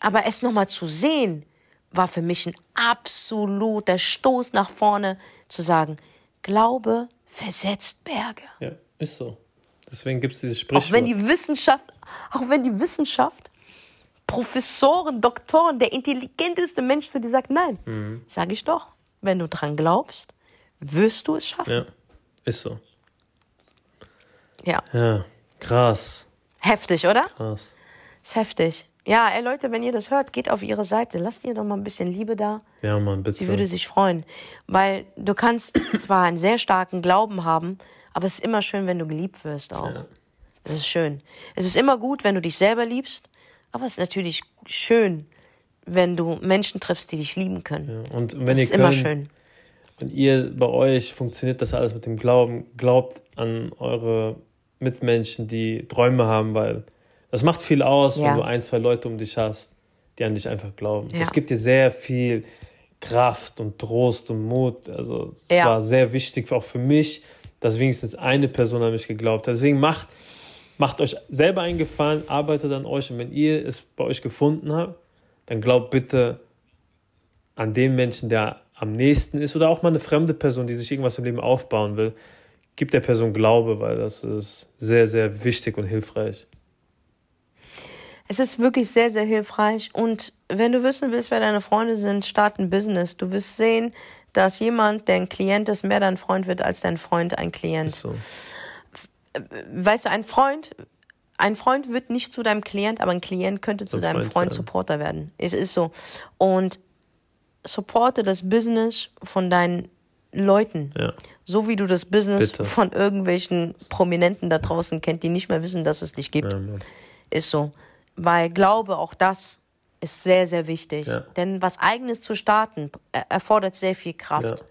Aber es nochmal zu sehen, war für mich ein absoluter Stoß nach vorne, zu sagen, Glaube versetzt Berge. ja, ist so. Deswegen gibt es dieses Auch Sprichwort. wenn die Wissenschaft, auch wenn die Wissenschaft, Professoren, Doktoren, der intelligenteste Mensch zu dir sagt, nein, Mhm. sage ich doch, wenn du dran glaubst, wirst du es schaffen. ja, ist so. Ja. Ja, krass, Heftig, oder? krass. Ist heftig. Ja, ey Leute, wenn ihr das hört, geht auf ihre Seite. Lasst ihr doch mal ein bisschen Liebe da. Ja, Mann, bitte. Sie würde sich freuen. Weil du kannst zwar einen sehr starken Glauben haben, aber es ist immer schön, wenn du geliebt wirst auch. Ja. Es ist schön. Es ist immer gut, wenn du dich selber liebst, aber es ist natürlich schön, wenn du Menschen triffst, die dich lieben können. Und wenn das ihr ist immer könnt, schön. und ihr bei euch funktioniert das alles mit dem Glauben, glaubt an eure Mitmenschen, die Träume haben, weil das macht viel aus, Ja. wenn du ein, zwei Leute um dich hast, die an dich einfach glauben. Ja. Das gibt dir sehr viel Kraft und Trost und Mut. Also es Ja. war sehr wichtig, auch für mich, dass wenigstens eine Person an mich geglaubt hat. Deswegen macht, macht euch selber einen Gefallen, arbeitet an euch und wenn ihr es bei euch gefunden habt, dann glaubt bitte an den Menschen, der am nächsten ist oder auch mal eine fremde Person, die sich irgendwas im Leben aufbauen will. Gibt der Person Glaube, weil das ist sehr, sehr wichtig und hilfreich. Es ist wirklich sehr, sehr hilfreich. Und wenn du wissen willst, wer deine Freunde sind, start ein Business. Du wirst sehen, dass jemand, der ein Klient ist, mehr dein Freund wird als dein Freund ein Klient. So. weißt du, ein Freund, ein Freund wird nicht zu deinem Klient, aber ein Klient könnte zu Zum deinem Freund Freund. Supporter werden. Es ist so. Und supporte das Business von deinen Leuten. Ja. So wie du das Business Bitte. von irgendwelchen Prominenten da draußen kennt, die nicht mehr wissen, dass es dich gibt. Ja. Ist so. Weil Glaube, auch das ist sehr, sehr wichtig. Ja. Denn was Eigenes zu starten, er- erfordert sehr viel Kraft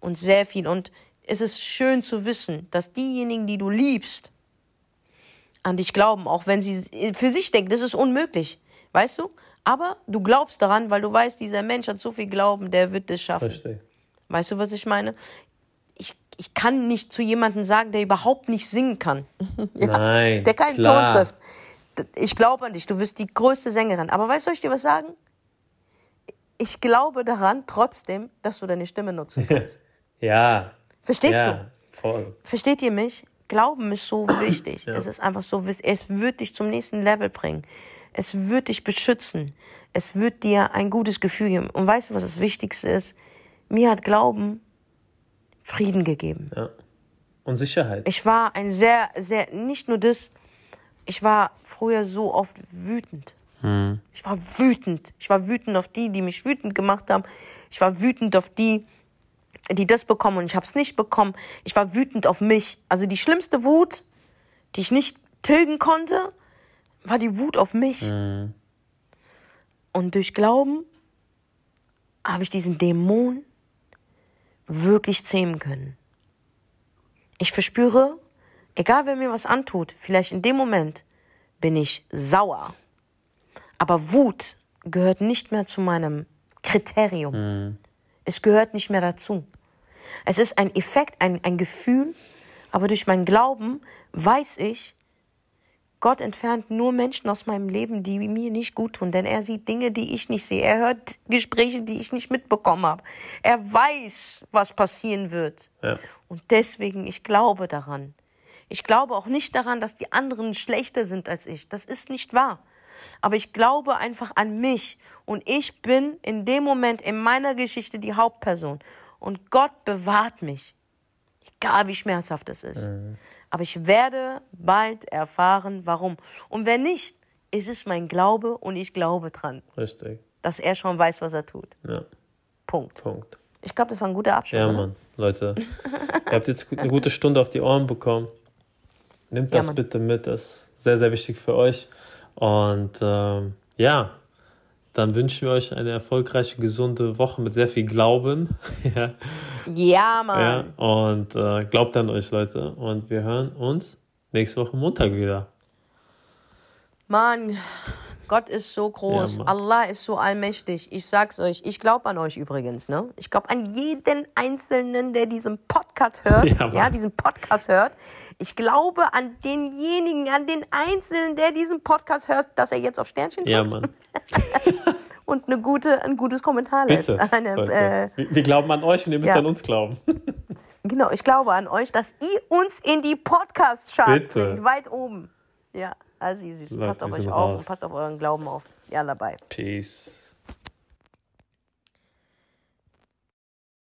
und sehr viel. Und es ist schön zu wissen, dass diejenigen, die du liebst, an dich glauben, auch wenn sie für sich denken, das ist unmöglich. Weißt du? Aber du glaubst daran, weil du weißt, dieser Mensch hat so viel Glauben, der wird es schaffen. Richtig. Weißt du, was ich meine? Ich, ich kann nicht zu jemandem sagen, der überhaupt nicht singen kann. Nein. Der keinen klar. Ton trifft. Ich glaube an dich, du wirst die größte Sängerin. Aber weißt du, soll ich dir was sagen? Ich glaube daran trotzdem, dass du deine Stimme nutzen kannst. Ja. Verstehst ja, du? Voll. Versteht ihr mich? Glauben ist so wichtig. Ja. Es ist einfach so, es wird dich zum nächsten Level bringen. Es wird dich beschützen. Es wird dir ein gutes Gefühl geben. Und weißt du, was das Wichtigste ist? Mir hat Glauben Frieden gegeben. Ja. Und Sicherheit. Ich war ein sehr, sehr, nicht nur das, ich war früher so oft wütend. Ich war wütend. Ich war wütend auf die, die mich wütend gemacht haben. Ich war wütend auf die, die das bekommen und ich habe es nicht bekommen. Ich war wütend auf mich. Also die schlimmste Wut, die ich nicht tilgen konnte, war die Wut auf mich. Und durch Glauben habe ich diesen Dämon wirklich zähmen können. Ich verspüre, egal wer mir was antut, vielleicht in dem Moment bin ich sauer. Aber Wut gehört nicht mehr zu meinem Kriterium. Es gehört nicht mehr dazu. Es ist ein Effekt, ein, ein Gefühl, aber durch meinen Glauben weiß ich, Gott entfernt nur Menschen aus meinem Leben, die mir nicht gut tun, denn er sieht Dinge, die ich nicht sehe. Er hört Gespräche, die ich nicht mitbekommen habe. Er weiß, was passieren wird. Ja. Und deswegen, ich glaube daran. Ich glaube auch nicht daran, dass die anderen schlechter sind als ich. Das ist nicht wahr. Aber ich glaube einfach an mich. Und ich bin in dem Moment in meiner Geschichte die Hauptperson. Und Gott bewahrt mich. Egal wie schmerzhaft es ist. Aber ich werde bald erfahren, warum. Und wenn nicht, ist es mein Glaube und ich glaube dran, Richtig. dass er schon weiß, was er tut. Ja. Punkt. Punkt. Ich glaube, das war ein guter Abschluss. Ja, oder? Mann. Leute, ihr habt jetzt eine gute Stunde auf die Ohren bekommen. Nehmt Ja, das Mann. bitte mit. Das ist sehr, sehr wichtig für euch. Und ähm, ja, dann wünschen wir euch eine erfolgreiche, gesunde Woche mit sehr viel Glauben. ja. ja, Mann. Ja, und äh, glaubt an euch, Leute. Und wir hören uns nächste Woche Montag wieder. Mann, Gott ist so groß. Ja, Allah ist so allmächtig. Ich sag's euch. Ich glaube an euch übrigens. Ne? Ich glaube an jeden Einzelnen, der diesen Podcast hört. Ja, ja, diesen Podcast hört. Ich glaube an denjenigen, an den Einzelnen, der diesen Podcast hört, dass er jetzt auf Sternchen drückt. Ja, Mann. und eine gute, ein gutes Kommentar lässt. Bitte, eine, äh, wir, wir, glauben an euch und ihr müsst ja. an uns glauben. genau, ich glaube an euch, dass ihr uns in die Podcast-Charts bringt, weit oben. Ja. Also, ihr Süßen, passt auf euch auf und passt auf euren Glauben auf. Ja, dabei. Peace.